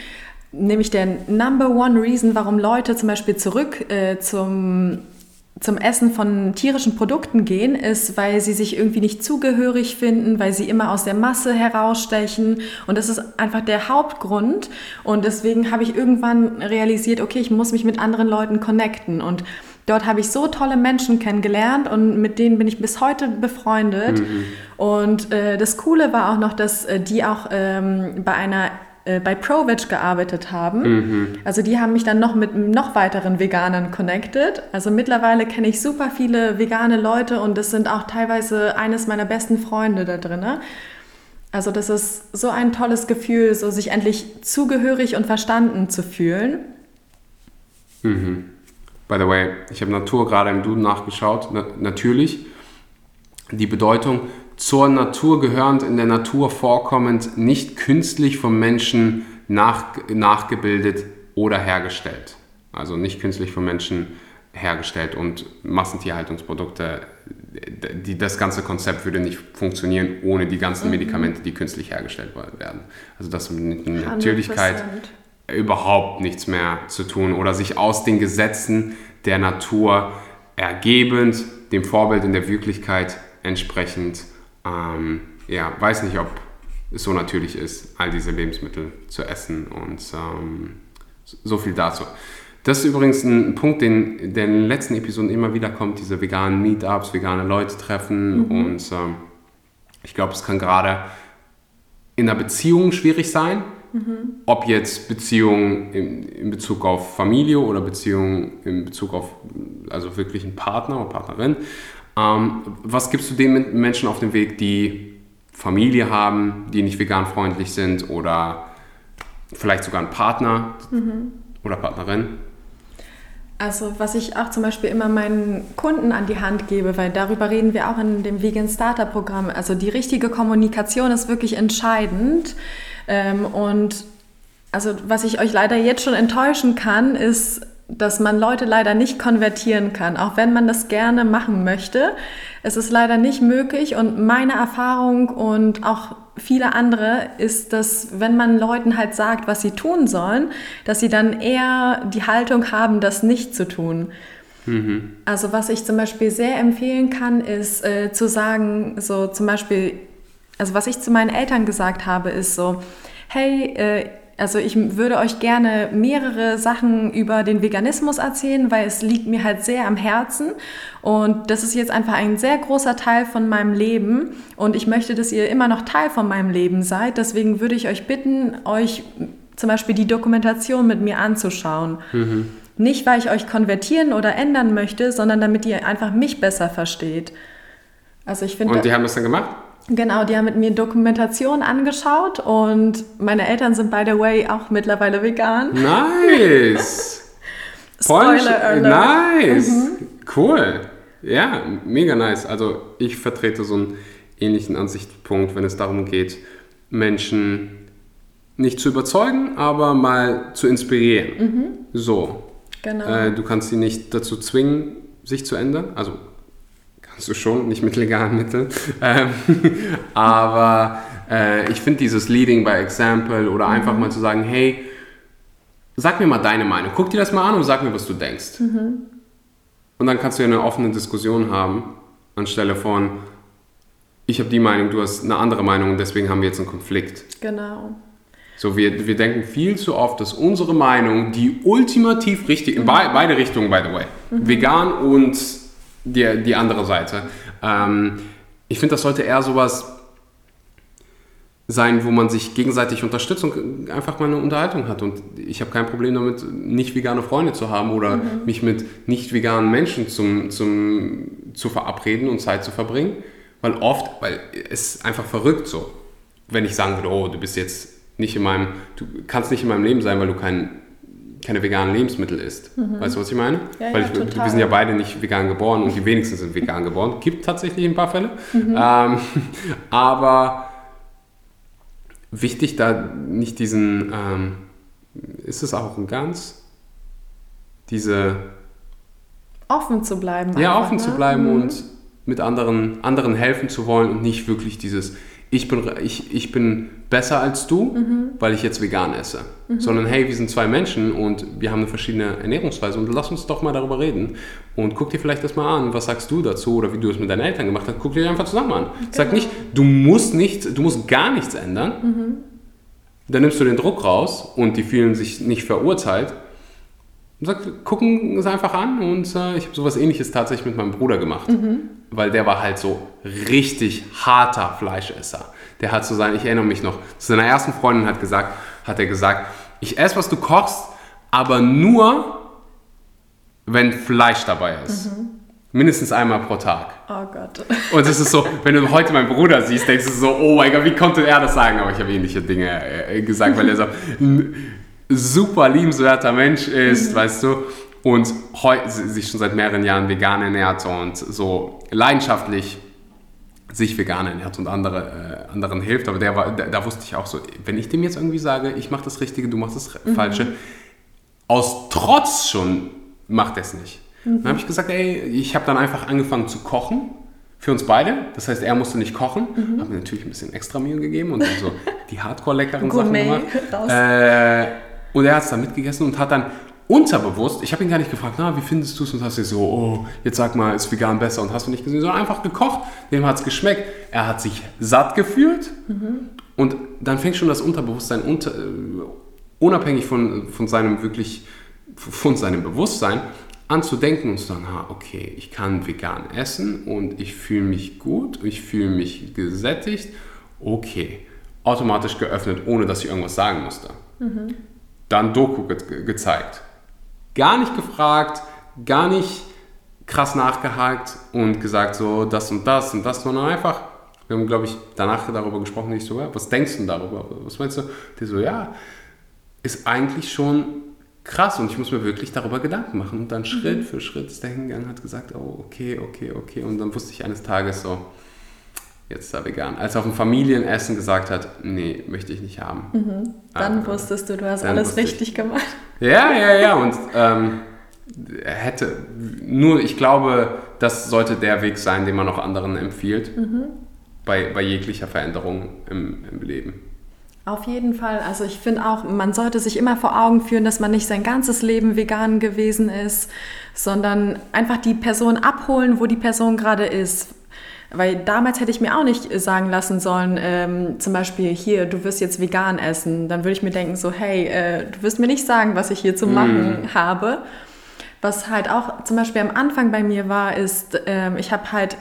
Nämlich der Number One Reason, warum Leute zum Beispiel zurück äh, zum, zum Essen von tierischen Produkten gehen, ist, weil sie sich irgendwie nicht zugehörig finden, weil sie immer aus der Masse herausstechen. Und das ist einfach der Hauptgrund. Und deswegen habe ich irgendwann realisiert, okay, ich muss mich mit anderen Leuten connecten. Und Dort habe ich so tolle Menschen kennengelernt und mit denen bin ich bis heute befreundet. Mhm. Und äh, das Coole war auch noch, dass äh, die auch ähm, bei einer äh, bei ProVeg gearbeitet haben. Mhm. Also die haben mich dann noch mit noch weiteren Veganern connected. Also mittlerweile kenne ich super viele vegane Leute und das sind auch teilweise eines meiner besten Freunde da drin. Also das ist so ein tolles Gefühl, so sich endlich zugehörig und verstanden zu fühlen. Mhm. By the way, ich habe Natur gerade im Duden nachgeschaut. Na, natürlich die Bedeutung zur Natur gehörend, in der Natur vorkommend, nicht künstlich vom Menschen nach, nachgebildet oder hergestellt. Also nicht künstlich vom Menschen hergestellt und Massentierhaltungsprodukte, die, das ganze Konzept würde nicht funktionieren ohne die ganzen mhm. Medikamente, die künstlich hergestellt werden. Also das mit Natürlichkeit 100% überhaupt nichts mehr zu tun oder sich aus den Gesetzen der Natur ergebend, dem Vorbild in der Wirklichkeit entsprechend, ähm, ja, weiß nicht, ob es so natürlich ist, all diese Lebensmittel zu essen und ähm, so viel dazu. Das ist übrigens ein Punkt, den, der in den letzten Episoden immer wieder kommt, diese veganen Meetups, vegane Leute treffen mhm. und ähm, ich glaube, es kann gerade in einer Beziehung schwierig sein, Mhm. Ob jetzt Beziehungen in, in, Bezug auf Familie oder Beziehungen in Bezug auf also wirklich einen Partner oder Partnerin. Ähm, was gibst du den Menschen auf dem Weg, die Familie haben, die nicht vegan freundlich sind oder vielleicht sogar einen Partner mhm. oder Partnerin? Also was ich auch zum Beispiel immer meinen Kunden an die Hand gebe, weil darüber reden wir auch in dem Vegan Starter Programm. Also die richtige Kommunikation ist wirklich entscheidend. Ähm, und also was ich euch leider jetzt schon enttäuschen kann, ist, dass man Leute leider nicht konvertieren kann, auch wenn man das gerne machen möchte. Es ist leider nicht möglich und meine Erfahrung und auch viele andere ist, dass wenn man Leuten halt sagt, was sie tun sollen, dass sie dann eher die Haltung haben, das nicht zu tun. Mhm. Also was ich zum Beispiel sehr empfehlen kann, ist äh, zu sagen, so zum Beispiel, also was ich zu meinen Eltern gesagt habe, ist so, hey, äh, also ich würde euch gerne mehrere Sachen über den Veganismus erzählen, weil es liegt mir halt sehr am Herzen und das ist jetzt einfach ein sehr großer Teil von meinem Leben und ich möchte, dass ihr immer noch Teil von meinem Leben seid. Deswegen würde ich euch bitten, euch zum Beispiel die Dokumentation mit mir anzuschauen. Mhm. Nicht, weil ich euch konvertieren oder ändern möchte, sondern damit ihr einfach mich besser versteht. Also ich finde. Und die haben das dann gemacht? Genau, die haben mit mir Dokumentation angeschaut und meine Eltern sind, by the way, auch mittlerweile vegan. Nice! Spoiler alert. Nice! Mhm. Cool! Ja, mega nice. Also ich vertrete so ein ähnlichen Ansichtspunkt, wenn es darum geht, Menschen nicht zu überzeugen, aber mal zu inspirieren. So. Genau. Äh, du kannst sie nicht dazu zwingen, sich zu ändern. Also kannst du schon, nicht mit legalen Mitteln. Ähm, aber äh, ich finde dieses Leading by Example oder einfach mal zu sagen, hey, sag mir mal deine Meinung. Guck dir das mal an und sag mir, was du denkst. Und dann kannst du ja eine offene Diskussion haben, anstelle von, ich habe die Meinung, du hast eine andere Meinung und deswegen haben wir jetzt einen Konflikt. genau. So, wir, wir denken viel zu oft, dass unsere Meinung die ultimativ richtig, in be beide Richtungen, by the way, vegan und die, die andere Seite. Ähm, ich finde, das sollte eher sowas sein, wo man sich gegenseitig unterstützt und einfach mal eine Unterhaltung hat. Und ich habe kein Problem damit, nicht vegane Freunde zu haben oder mich mit nicht veganen Menschen zum, zum, zu verabreden und Zeit zu verbringen. Weil oft, weil es ist einfach verrückt so, wenn ich sagen würde, oh, du bist jetzt nicht in meinem, du kannst nicht in meinem Leben sein, weil du kein, keine veganen Lebensmittel isst. Weißt du, was ich meine? Mhm. Ja, weil ja, ich, total. wir sind ja beide nicht vegan geboren und die wenigsten sind vegan geboren. Gibt tatsächlich ein paar Fälle. Mhm. Ähm, aber wichtig, da nicht diesen, ähm, ist es auch ein ganz, diese, Offen zu bleiben. ja, einfach, offen zu ne? bleiben Mhm. und mit anderen, anderen helfen zu wollen und nicht wirklich dieses, ich bin, ich, ich bin besser als du, Mhm. weil ich jetzt vegan esse. Sondern hey, wir sind zwei Menschen und wir haben eine verschiedene Ernährungsweise und lass uns doch mal darüber reden. Und guck dir vielleicht das mal an, was sagst du dazu oder wie du es mit deinen Eltern gemacht hast. Guck dir einfach zusammen an. Sag Genau. nicht, du musst nicht, du musst gar nichts ändern. Mhm. Dann nimmst du den Druck raus und die fühlen sich nicht verurteilt. Und sag, gucken es einfach an und äh, ich habe sowas ähnliches tatsächlich mit meinem Bruder gemacht. Weil der war halt so richtig harter Fleischesser. Der hat so sein, ich erinnere mich noch, zu seiner ersten Freundin hat gesagt, hat er gesagt, ich esse, was du kochst, aber nur, wenn Fleisch dabei ist. Mindestens einmal pro Tag. Oh Gott. Und es ist so, wenn du heute meinen Bruder siehst, denkst du so, oh mein Gott, wie konnte er das sagen? Aber ich habe ähnliche Dinge äh, gesagt, weil er so super liebenswerter Mensch ist, weißt du, und sich schon seit mehreren Jahren vegan ernährt und so leidenschaftlich sich vegan ernährt und andere, äh, anderen hilft. Aber der war, da, da wusste ich auch so, wenn ich dem jetzt irgendwie sage, ich mache das Richtige, du machst das Falsche, aus Trotz schon macht er es nicht. Dann habe ich gesagt, ey, ich habe dann einfach angefangen zu kochen für uns beide. Das heißt, er musste nicht kochen. Habe mir natürlich ein bisschen extra Mühe gegeben und dann so die hardcore-leckeren Sachen gemacht. raus. Äh, und er hat es dann mitgegessen und hat dann unterbewusst, ich habe ihn gar nicht gefragt, na, wie findest du es? Und hast du so, oh, jetzt sag mal, ist vegan besser und hast du nicht gesehen, sondern einfach gekocht, dem hat es geschmeckt. Er hat sich satt gefühlt und dann fängt schon das Unterbewusstsein unter, äh, unabhängig von, von seinem wirklich, von seinem Bewusstsein an zu denken und zu sagen, ah, okay, ich kann vegan essen und ich fühle mich gut, ich fühle mich gesättigt, okay, automatisch geöffnet, ohne dass ich irgendwas sagen musste. Dann Doku ge gezeigt. Gar nicht gefragt, gar nicht krass nachgehakt und gesagt so das und das und das, sondern einfach, wir haben glaube ich danach darüber gesprochen, ich so, ja, was denkst du darüber, was meinst du? Der so, ja, ist eigentlich schon krass und ich muss mir wirklich darüber Gedanken machen. Und dann Schritt für Schritt ist er hingegangen, hat gesagt, oh, okay, okay, okay. Und dann wusste ich eines Tages so, jetzt er vegan. Als er auf dem Familienessen gesagt hat, nee, möchte ich nicht haben. Dann Ah, wusstest du, du hast alles wusste ich. richtig gemacht. Ja, ja, ja. Und ähm, hätte, nur ich glaube, das sollte der Weg sein, den man auch anderen empfiehlt. Bei, bei jeglicher Veränderung im, im Leben. Auf jeden Fall. Also ich finde auch, man sollte sich immer vor Augen führen, dass man nicht sein ganzes Leben vegan gewesen ist, sondern einfach die Person abholen, wo die Person gerade ist. Weil damals hätte ich mir auch nicht sagen lassen sollen, ähm, zum Beispiel hier, du wirst jetzt vegan essen. Dann würde ich mir denken, so, hey, äh, du wirst mir nicht sagen, was ich hier zu machen habe. Was halt auch zum Beispiel am Anfang bei mir war, ist, ähm, ich habe halt,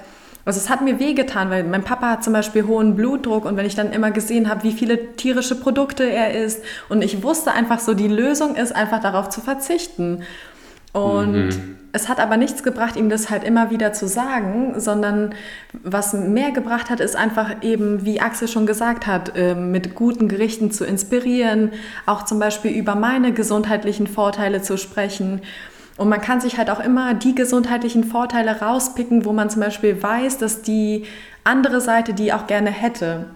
also es hat mir wehgetan, weil mein Papa hat zum Beispiel hohen Blutdruck und wenn ich dann immer gesehen habe, wie viele tierische Produkte er isst und ich wusste einfach so, die Lösung ist einfach darauf zu verzichten. Und es hat aber nichts gebracht, ihm das halt immer wieder zu sagen, sondern was mehr gebracht hat, ist einfach eben, wie Axel schon gesagt hat, ähm, mit guten Gerichten zu inspirieren, auch zum Beispiel über meine gesundheitlichen Vorteile zu sprechen. Und man kann sich halt auch immer die gesundheitlichen Vorteile rauspicken, wo man zum Beispiel weiß, dass die andere Seite, die auch gerne hätte.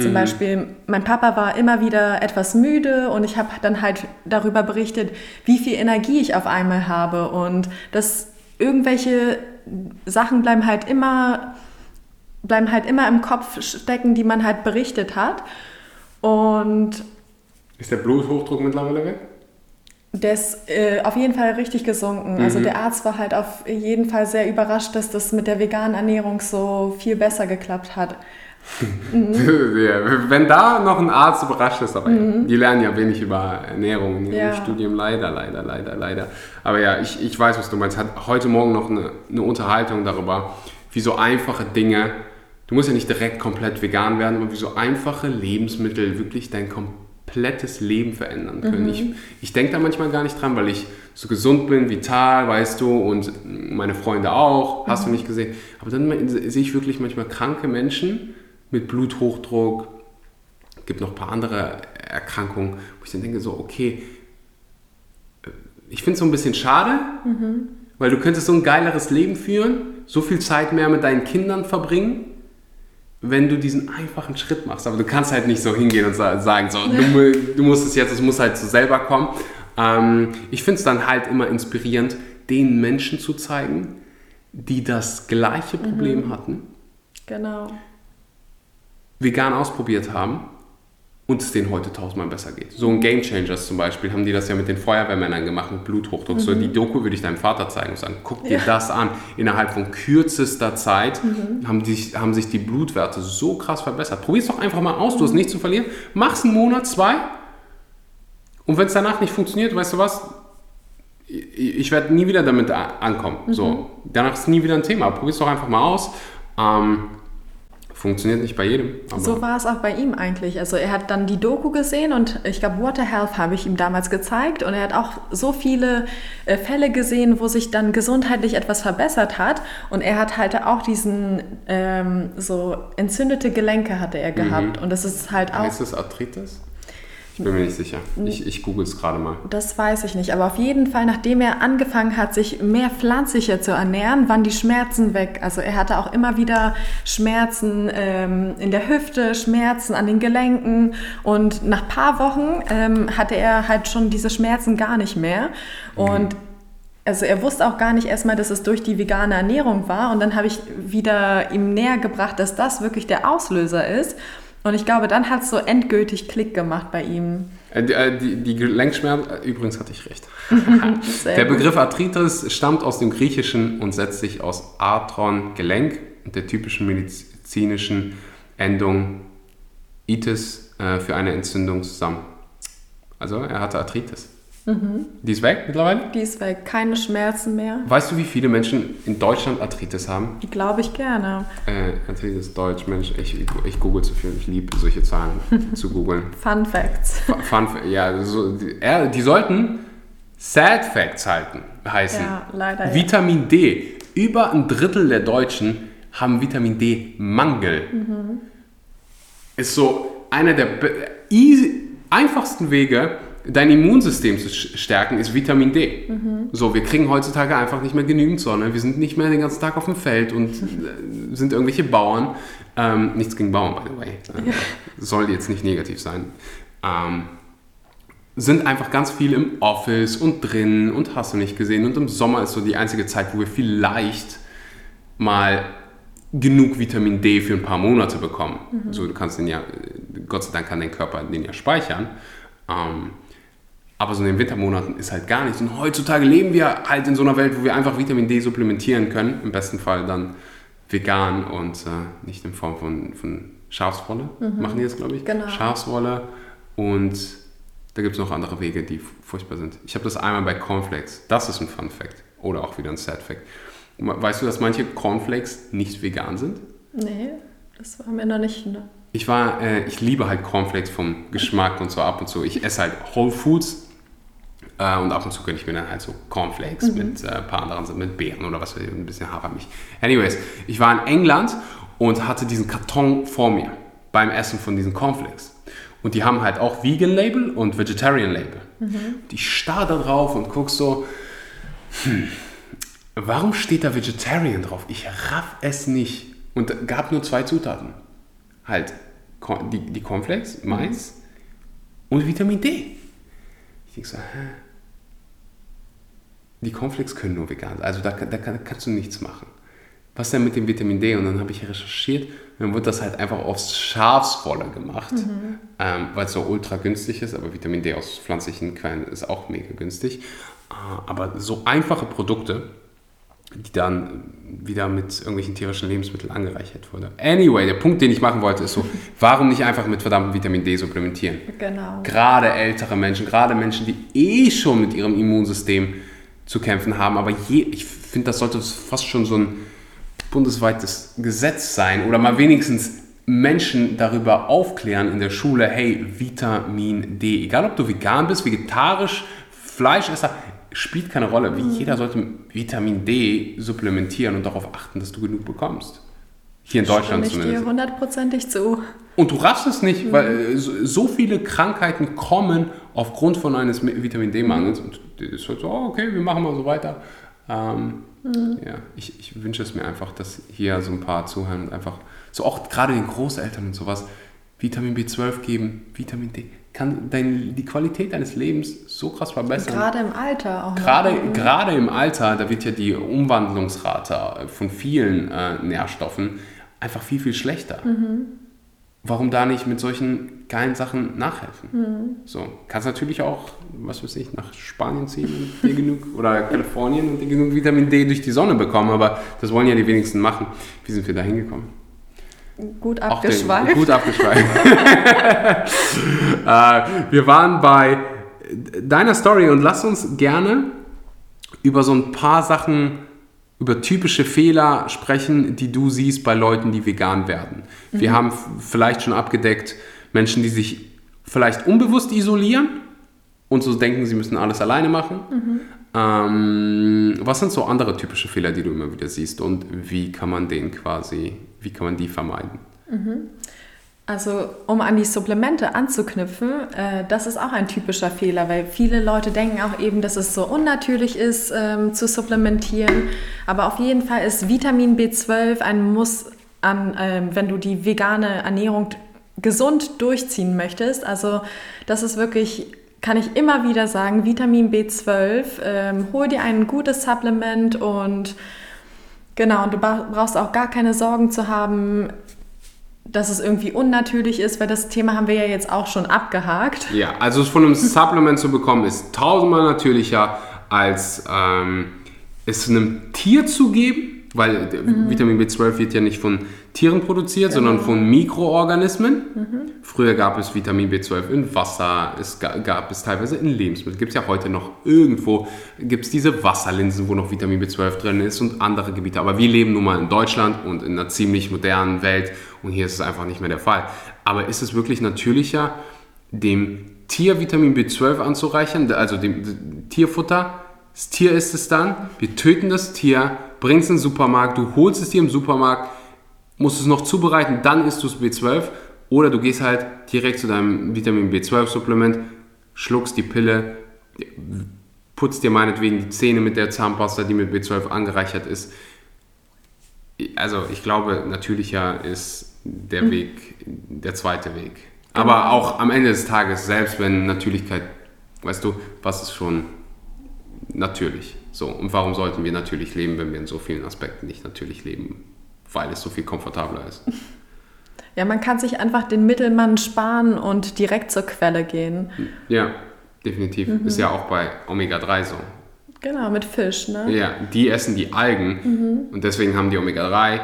Zum Beispiel, mein Papa war immer wieder etwas müde und ich habe dann halt darüber berichtet, wie viel Energie ich auf einmal habe und dass irgendwelche Sachen bleiben halt immer bleiben halt immer im Kopf stecken, die man halt berichtet hat. Und Ist der Bluthochdruck mittlerweile weg? der ist äh, auf jeden Fall richtig gesunken. Also Mhm. der Arzt war halt auf jeden Fall sehr überrascht, dass das mit der veganen Ernährung so viel besser geklappt hat. Ja, Wenn da noch ein Arzt überrascht ist, aber die lernen ja wenig über Ernährung in ihrem Ja. Studium, leider, leider, leider, leider. Aber ja, ich, ich weiß, was du meinst. Hat heute Morgen noch eine, eine Unterhaltung darüber, wie so einfache Dinge, du musst ja nicht direkt komplett vegan werden, aber wie so einfache Lebensmittel wirklich dein komplettes Leben verändern können. Ich, ich denke da manchmal gar nicht dran, weil ich so gesund bin, vital, weißt du, und meine Freunde auch, hast du nicht gesehen. Aber dann sehe ich wirklich manchmal kranke Menschen mit Bluthochdruck, gibt noch ein paar andere Erkrankungen, wo ich dann denke, so, okay, äh, ich finde es so ein bisschen schade, weil du könntest so ein geileres Leben führen, so viel Zeit mehr mit deinen Kindern verbringen, wenn du diesen einfachen Schritt machst. Aber du kannst halt nicht so hingehen und sa- sagen, so, du, du musst es jetzt, es muss halt so selber kommen. Ähm, ich finde es dann halt immer inspirierend, den Menschen zu zeigen, die das gleiche Problem hatten, Genau. Vegan ausprobiert haben und es denen heute tausendmal besser geht. So ein Game Changers zum Beispiel haben die das ja mit den Feuerwehrmännern gemacht, mit Bluthochdruck. So die Doku würde ich deinem Vater zeigen und sagen, guck dir das an. Innerhalb von kürzester Zeit haben, die, haben sich die Blutwerte so krass verbessert. Probier es doch einfach mal aus, du hast nichts zu verlieren. Mach's einen Monat, zwei und wenn es danach nicht funktioniert, weißt du was, ich, werde nie wieder damit ankommen. So, danach ist nie wieder ein Thema. Probier es doch einfach mal aus. Ähm, funktioniert nicht bei jedem. So war es auch bei ihm eigentlich. Also er hat dann die Doku gesehen und ich glaube Water Health habe ich ihm damals gezeigt und er hat auch so viele äh, Fälle gesehen, wo sich dann gesundheitlich etwas verbessert hat und er hat halt auch diesen ähm, so entzündete Gelenke hatte er gehabt und das ist halt auch Heißt das Arthritis? Ich bin mir nicht sicher. Ich, ich google es gerade mal. Das weiß ich nicht, aber auf jeden Fall, nachdem er angefangen hat, sich mehr pflanzlicher zu ernähren, waren die Schmerzen weg. Also er hatte auch immer wieder Schmerzen ähm, in der Hüfte, Schmerzen an den Gelenken und nach ein paar Wochen ähm, hatte er halt schon diese Schmerzen gar nicht mehr. Und also er wusste auch gar nicht erstmal, dass es durch die vegane Ernährung war. Und dann habe ich wieder ihm näher gebracht, dass das wirklich der Auslöser ist. Und ich glaube, dann hat es so endgültig Klick gemacht bei ihm. Äh, die, äh, die, die Gelenkschmerzen, äh, übrigens hatte ich recht. Der. Begriff Arthritis stammt aus dem Griechischen und setzt sich aus Arthron, Gelenk, und der typischen medizinischen Endung itis äh, für eine Entzündung zusammen. Also er hatte Arthritis. Mhm. Die ist weg mittlerweile. Die ist weg, keine Schmerzen mehr. Weißt du, wie viele Menschen in Deutschland Arthritis haben? Die glaube ich gerne. Äh, Arthritis Deutsch, Mensch, ich, ich, google zu viel. Ich liebe solche Zahlen zu googeln. Fun Facts. Fun, ja, so, die, ja, die sollten Sad Facts halten, heißen. Ja, leider, ja. Vitamin D. Über ein Drittel der Deutschen haben Vitamin D-Mangel. Mhm. Ist so einer der easy, einfachsten Wege, dein Immunsystem zu stärken, ist Vitamin D. Mhm. So, wir kriegen heutzutage einfach nicht mehr genügend Sonne. Wir sind nicht mehr den ganzen Tag auf dem Feld und äh, sind irgendwelche Bauern. Ähm, nichts gegen Bauern, by the way. Äh, Soll jetzt nicht negativ sein. Ähm, sind einfach ganz viel im Office und drin und hast du nicht gesehen. Und im Sommer ist so die einzige Zeit, wo wir vielleicht mal genug Vitamin D für ein paar Monate bekommen. So, du kannst den ja, Gott sei Dank kann dein Körper den ja speichern. Ähm, aber so in den Wintermonaten ist halt gar nichts. Und heutzutage leben wir halt in so einer Welt, wo wir einfach Vitamin D supplementieren können. Im besten Fall dann vegan und äh, nicht in Form von, von Schafswolle. Machen die das, glaube ich? Genau. Schafswolle und da gibt es noch andere Wege, die furchtbar sind. Ich habe das einmal bei Cornflakes. Das ist ein Fun Fact. Oder auch wieder ein Sad Fact. Weißt du, dass manche Cornflakes nicht vegan sind? Nee, das war mir noch nicht. Ne? Ich war, äh, ich liebe halt Cornflakes vom Geschmack und so ab und zu. Ich esse halt Whole Foods äh, und ab und zu gönne ich mir dann halt so Cornflakes mit äh, ein paar anderen, mit Beeren oder was weiß ich, ein bisschen Hafermilch. Anyways, ich war in England und hatte diesen Karton vor mir beim Essen von diesen Cornflakes. Und die haben halt auch Vegan Label und Vegetarian Label. Und ich starr da drauf und guck so, hm, warum steht da Vegetarian drauf? Ich raff es nicht. Und gab nur zwei Zutaten. Halt die, die Cornflakes, Mais mhm. und Vitamin D. Ich denke so, hä? Die Cornflakes können nur vegan sein. Also da, da kannst du nichts machen. Was denn mit dem Vitamin D? Und dann habe ich recherchiert dann wird das halt einfach aufs Schafsvolle gemacht, mhm. ähm, weil es so ultra günstig ist. Aber Vitamin D aus pflanzlichen Quellen ist auch mega günstig. Äh, aber so einfache Produkte, die dann wieder mit irgendwelchen tierischen Lebensmitteln angereichert wurde. Anyway, der Punkt, den ich machen wollte, ist so, warum nicht einfach mit verdammtem Vitamin D supplementieren? Genau. Gerade ältere Menschen, gerade Menschen, die eh schon mit ihrem Immunsystem zu kämpfen haben, aber je, ich finde, das sollte fast schon so ein bundesweites Gesetz sein oder mal wenigstens Menschen darüber aufklären in der Schule, hey, Vitamin D, egal ob du vegan bist, vegetarisch, Fleischesser, spielt keine Rolle. Wie mhm. jeder sollte Vitamin D supplementieren und darauf achten, dass du genug bekommst. Hier in Deutschland Stimme zumindest. Ich dir hundertprozentig zu. Und du raffst es nicht, mhm. weil so viele Krankheiten kommen aufgrund von eines Vitamin D-Mangels. Und das ist halt so, oh, okay, wir machen mal so weiter. Ähm, mhm. Ja, ich, ich wünsche es mir einfach, dass hier so ein paar zuhören und einfach, so auch gerade den Großeltern und sowas, Vitamin B12 geben, Vitamin D, kann dein, die Qualität deines Lebens so krass verbessern. Gerade im Alter auch. Gerade, mhm. gerade im Alter, da wird ja die Umwandlungsrate von vielen äh, Nährstoffen einfach viel, viel schlechter. Mhm warum da nicht mit solchen geilen Sachen nachhelfen? Mhm. So, kannst natürlich auch, was weiß ich, nach Spanien ziehen und dir genug, oder Kalifornien und dir genug Vitamin D durch die Sonne bekommen, aber das wollen ja die wenigsten machen. Wie sind wir da hingekommen? Gut abgeschweift. Den, gut abgeschweift. äh, wir waren bei deiner Story und lass uns gerne über so ein paar Sachen über typische Fehler sprechen, die du siehst bei Leuten, die vegan werden. Mhm. Wir haben vielleicht schon abgedeckt Menschen, die sich vielleicht unbewusst isolieren und so denken, sie müssen alles alleine machen. Mhm. Ähm, was sind so andere typische Fehler, die du immer wieder siehst und wie kann man den quasi, wie kann man die vermeiden? Mhm. Also um an die Supplemente anzuknüpfen, äh, das ist auch ein typischer Fehler, weil viele Leute denken auch eben, dass es so unnatürlich ist ähm, zu supplementieren. Aber auf jeden Fall ist Vitamin B12 ein Muss, an, äh, wenn du die vegane Ernährung gesund durchziehen möchtest. Also das ist wirklich, kann ich immer wieder sagen, Vitamin B12, ähm, hol dir ein gutes Supplement und genau, und du brauchst auch gar keine Sorgen zu haben, dass es irgendwie unnatürlich ist, weil das Thema haben wir ja jetzt auch schon abgehakt. Ja, also es von einem Supplement zu bekommen ist tausendmal natürlicher als ähm, es einem Tier zu geben, weil mhm. Vitamin B12 wird ja nicht von Tieren produziert, genau. sondern von Mikroorganismen. Mhm. Früher gab es Vitamin B12 in Wasser, es gab es teilweise in Lebensmitteln. Gibt es ja heute noch irgendwo, gibt es diese Wasserlinsen, wo noch Vitamin B12 drin ist und andere Gebiete. Aber wir leben nun mal in Deutschland und in einer ziemlich modernen Welt und hier ist es einfach nicht mehr der Fall. Aber ist es wirklich natürlicher, dem Tier Vitamin B12 anzureichern, also dem, Tierfutter? Das Tier ist es dann, wir töten das Tier, bringst es in den Supermarkt, du holst es dir im Supermarkt, musst es noch zubereiten, dann isst du es B12 oder du gehst halt direkt zu deinem Vitamin B12-Supplement, schluckst die Pille, putzt dir meinetwegen die Zähne mit der Zahnpasta, die mit B12 angereichert ist. Also ich glaube, natürlicher ist der mhm. Weg, der zweite Weg. Genau. Aber auch am Ende des Tages, selbst wenn Natürlichkeit, weißt du, was ist schon natürlich? So, und warum sollten wir natürlich leben, wenn wir in so vielen Aspekten nicht natürlich leben? Weil es so viel komfortabler ist. Ja, man kann sich einfach den Mittelmann sparen und direkt zur Quelle gehen. Ja, definitiv. Mhm. Ist ja auch bei Omega-3 so. Genau, mit Fisch, ne? Ja, die essen die Algen mhm. und deswegen haben die Omega-3.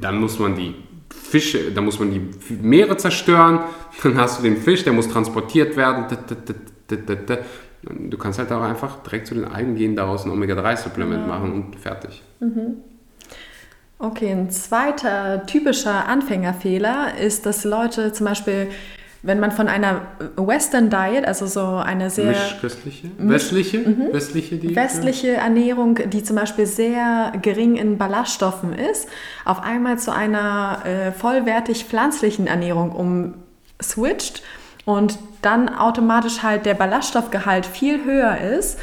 Dann muss man die Fische, dann muss man die Meere zerstören, dann hast du den Fisch, der muss transportiert werden. Du kannst halt auch einfach direkt zu den Algen gehen, daraus ein Omega-3-Supplement ja. machen und fertig. Mhm. Okay, ein zweiter typischer Anfängerfehler ist, dass Leute zum Beispiel, wenn man von einer Western Diet, also so eine sehr Mischköstliche, westliche, mhm. westliche, die, westliche Ernährung, die zum Beispiel sehr gering in Ballaststoffen ist, auf einmal zu einer äh, vollwertig pflanzlichen Ernährung umswitcht und dann automatisch halt der Ballaststoffgehalt viel höher ist,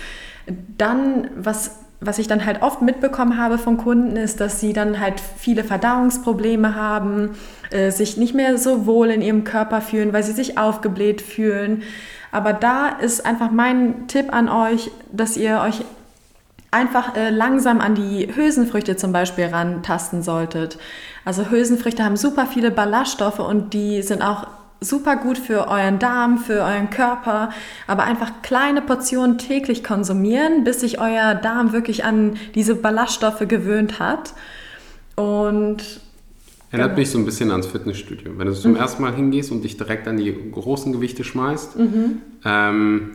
dann was was ich dann halt oft mitbekommen habe von Kunden, ist, dass sie dann halt viele Verdauungsprobleme haben, äh, sich nicht mehr so wohl in ihrem Körper fühlen, weil sie sich aufgebläht fühlen. Aber da ist einfach mein Tipp an euch, dass ihr euch einfach äh, langsam an die Hülsenfrüchte zum Beispiel rantasten solltet. Also Hülsenfrüchte haben super viele Ballaststoffe und die sind auch super gut für euren Darm, für euren Körper, aber einfach kleine Portionen täglich konsumieren, bis sich euer Darm wirklich an diese Ballaststoffe gewöhnt hat. Und Erinnert mich so ein bisschen ans Fitnessstudio. Wenn du zum mhm. ersten Mal hingehst und dich direkt an die großen Gewichte schmeißt, mhm. ähm,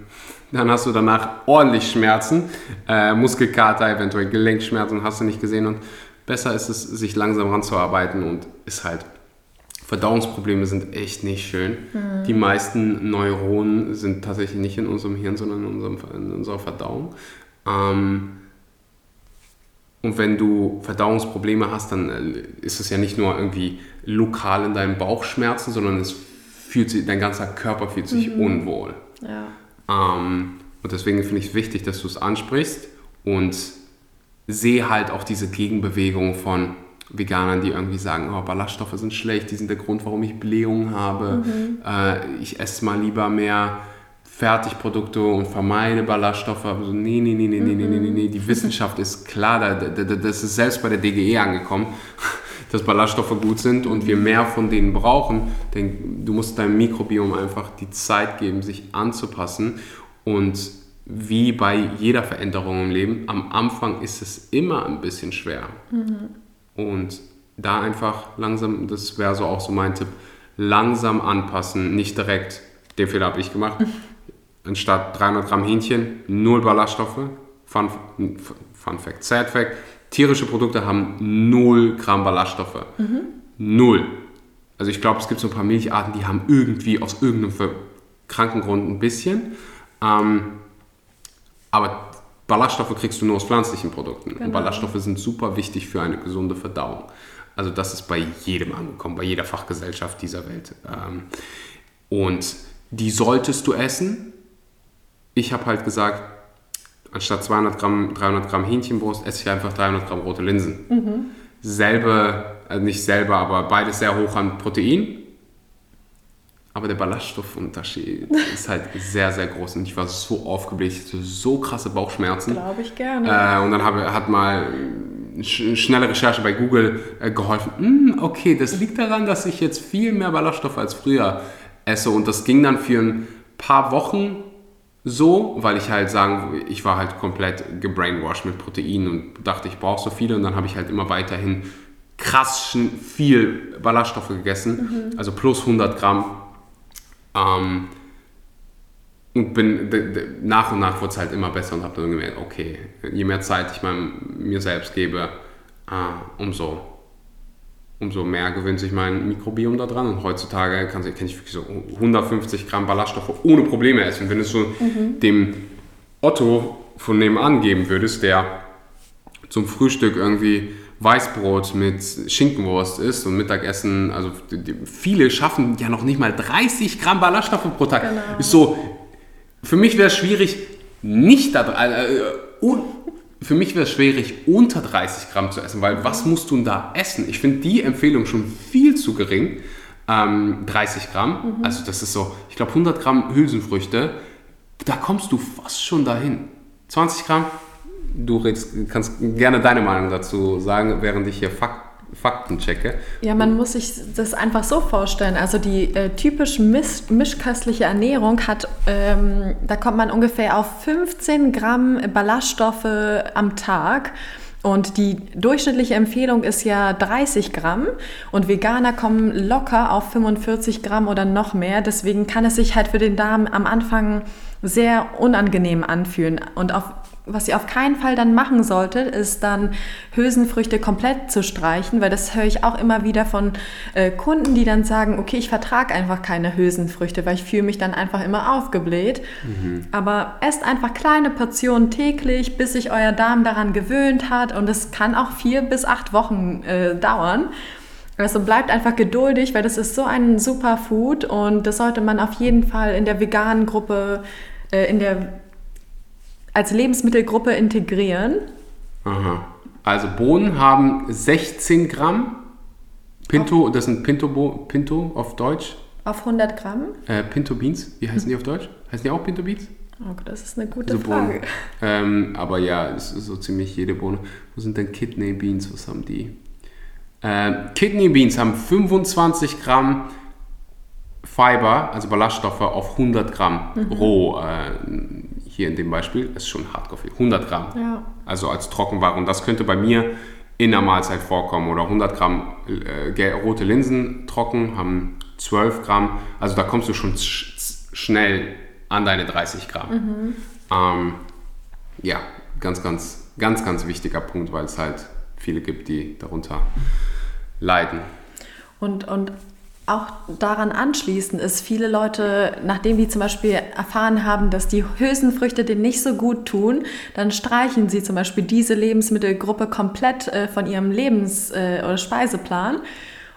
dann hast du danach ordentlich Schmerzen, äh, Muskelkater, eventuell Gelenkschmerzen, hast du nicht gesehen. Und besser ist es, sich langsam ranzuarbeiten und ist halt Verdauungsprobleme sind echt nicht schön. Mhm. Die meisten Neuronen sind tatsächlich nicht in unserem Hirn, sondern in, unserem, in unserer Verdauung. Ähm, und wenn du Verdauungsprobleme hast, dann äh, ist es ja nicht nur irgendwie lokal in deinem Bauch Schmerzen, sondern es fühlt sich, dein ganzer Körper fühlt sich mhm. unwohl. Ja. Ähm, und deswegen finde ich es wichtig, dass du es ansprichst und sehe halt auch diese Gegenbewegung von, Veganern, die irgendwie sagen, oh, Ballaststoffe sind schlecht, die sind der Grund, warum ich Blähungen habe. Mhm. Äh, ich esse mal lieber mehr Fertigprodukte und vermeide Ballaststoffe. Aber so, nee, nee, nee, nee, mhm. nee, nee, nee, nee, die Wissenschaft ist klar, da, da, das ist selbst bei der DGE angekommen, dass Ballaststoffe gut sind und wir mehr von denen brauchen. Denn du musst deinem Mikrobiom einfach die Zeit geben, sich anzupassen und wie bei jeder Veränderung im Leben, am Anfang ist es immer ein bisschen schwer. Mhm. Und da einfach langsam, das wäre so auch so mein Tipp, langsam anpassen, nicht direkt, den Fehler habe ich gemacht. Anstatt 300 Gramm Hähnchen, null Ballaststoffe. Fun, Fun Fact, Sad Fact, tierische Produkte haben null Gramm Ballaststoffe. Mhm. Null. Also ich glaube, es gibt so ein paar Milcharten, die haben irgendwie aus irgendeinem kranken Grund ein bisschen. Ähm, aber Ballaststoffe kriegst du nur aus pflanzlichen Produkten. Genau. Und Ballaststoffe sind super wichtig für eine gesunde Verdauung. Also das ist bei jedem angekommen, bei jeder Fachgesellschaft dieser Welt. Ähm, und die solltest du essen. Ich habe halt gesagt, anstatt 200 Gramm, 300 Gramm Hähnchenbrust esse ich einfach 300 Gramm rote Linsen. Mhm. Selbe, also nicht selber, aber beides sehr hoch an Protein aber der Ballaststoffunterschied ist halt sehr, sehr groß. Und ich war so aufgebläht, ich hatte so krasse Bauchschmerzen. Glaube ich gerne. Äh, und dann hab, hat mal sch schnelle Recherche bei Google äh, geholfen. Hm, okay, das liegt daran, dass ich jetzt viel mehr Ballaststoffe als früher esse. Und das ging dann für ein paar Wochen so, weil ich halt sagen, ich war halt komplett gebrainwashed mit Proteinen und dachte, ich brauche so viele. Und dann habe ich halt immer weiterhin krass viel Ballaststoffe gegessen. Mhm. Also plus 100 Gramm ähm, und bin nach und nach wurde es halt immer besser und habe dann gemerkt, okay, je mehr Zeit ich meinem, mir selbst gebe, äh, umso, umso mehr gewöhnt sich mein Mikrobiom da dran. Und heutzutage kann, kann ich wirklich so 150 Gramm Ballaststoffe ohne Probleme essen. Wenn du es so mhm. dem Otto von nebenan geben würdest, der zum Frühstück irgendwie Weißbrot mit Schinkenwurst isst und Mittagessen, also viele schaffen ja noch nicht mal 30 Gramm Ballaststoffe pro Tag. Genau. Ist so, für mich wäre es schwierig, nicht da, äh, uh, für mich wäre es schwierig, unter 30 Gramm zu essen, weil was musst du denn da essen? Ich finde die Empfehlung schon viel zu gering. Ähm, 30 Gramm, mhm. also das ist so, ich glaube 100 Gramm Hülsenfrüchte, da kommst du fast schon dahin. 20 Gramm, du redest, kannst gerne deine Meinung dazu sagen, während ich hier Fak Fakten checke. Ja, man muss sich das einfach so vorstellen. Also die äh, typisch misch mischköstliche Ernährung hat, ähm, da kommt man ungefähr auf 15 Gramm Ballaststoffe am Tag. Und die durchschnittliche Empfehlung ist ja 30 Gramm und Veganer kommen locker auf 45 Gramm oder noch mehr. Deswegen kann es sich halt für den Darm am Anfang sehr unangenehm anfühlen. Und auf was ihr auf keinen Fall dann machen solltet, ist dann Hülsenfrüchte komplett zu streichen, weil das höre ich auch immer wieder von äh, Kunden, die dann sagen, okay, ich vertrage einfach keine Hülsenfrüchte, weil ich fühle mich dann einfach immer aufgebläht. Mhm. Aber esst einfach kleine Portionen täglich, bis sich euer Darm daran gewöhnt hat und es kann auch vier bis acht Wochen äh, dauern. Also bleibt einfach geduldig, weil das ist so ein super Food und das sollte man auf jeden Fall in der veganen Gruppe, äh, in der als Lebensmittelgruppe integrieren. Aha. Also Bohnen haben 16 Gramm. Pinto, das sind Pinto, Pinto auf Deutsch. Auf 100 Gramm? Äh, Pinto Beans, wie heißen die auf Deutsch? Heißen die auch Pinto Beans? Oh, das ist eine gute Diese Frage. Ähm, aber ja, es ist so ziemlich jede Bohne. Wo sind denn Kidney Beans? Was haben die? Äh, Kidney Beans haben 25 Gramm Fiber, also Ballaststoffe, auf 100 Gramm roh. Äh, hier in dem Beispiel ist schon hardcore viel. 100 Gramm. Ja. Also als Trockenware. Und das könnte bei mir in der Mahlzeit vorkommen. Oder 100 Gramm äh, rote Linsen trocken haben 12 Gramm. Also da kommst du schon sch schnell an deine 30 Gramm. Ähm, ja, ganz, ganz, ganz, ganz wichtiger Punkt, weil es halt viele gibt, die darunter leiden. Und, und auch daran anschließend ist, viele Leute, nachdem die zum Beispiel erfahren haben, dass die Hülsenfrüchte denen nicht so gut tun, dann streichen sie zum Beispiel diese Lebensmittelgruppe komplett äh, von ihrem Lebens- äh, oder Speiseplan.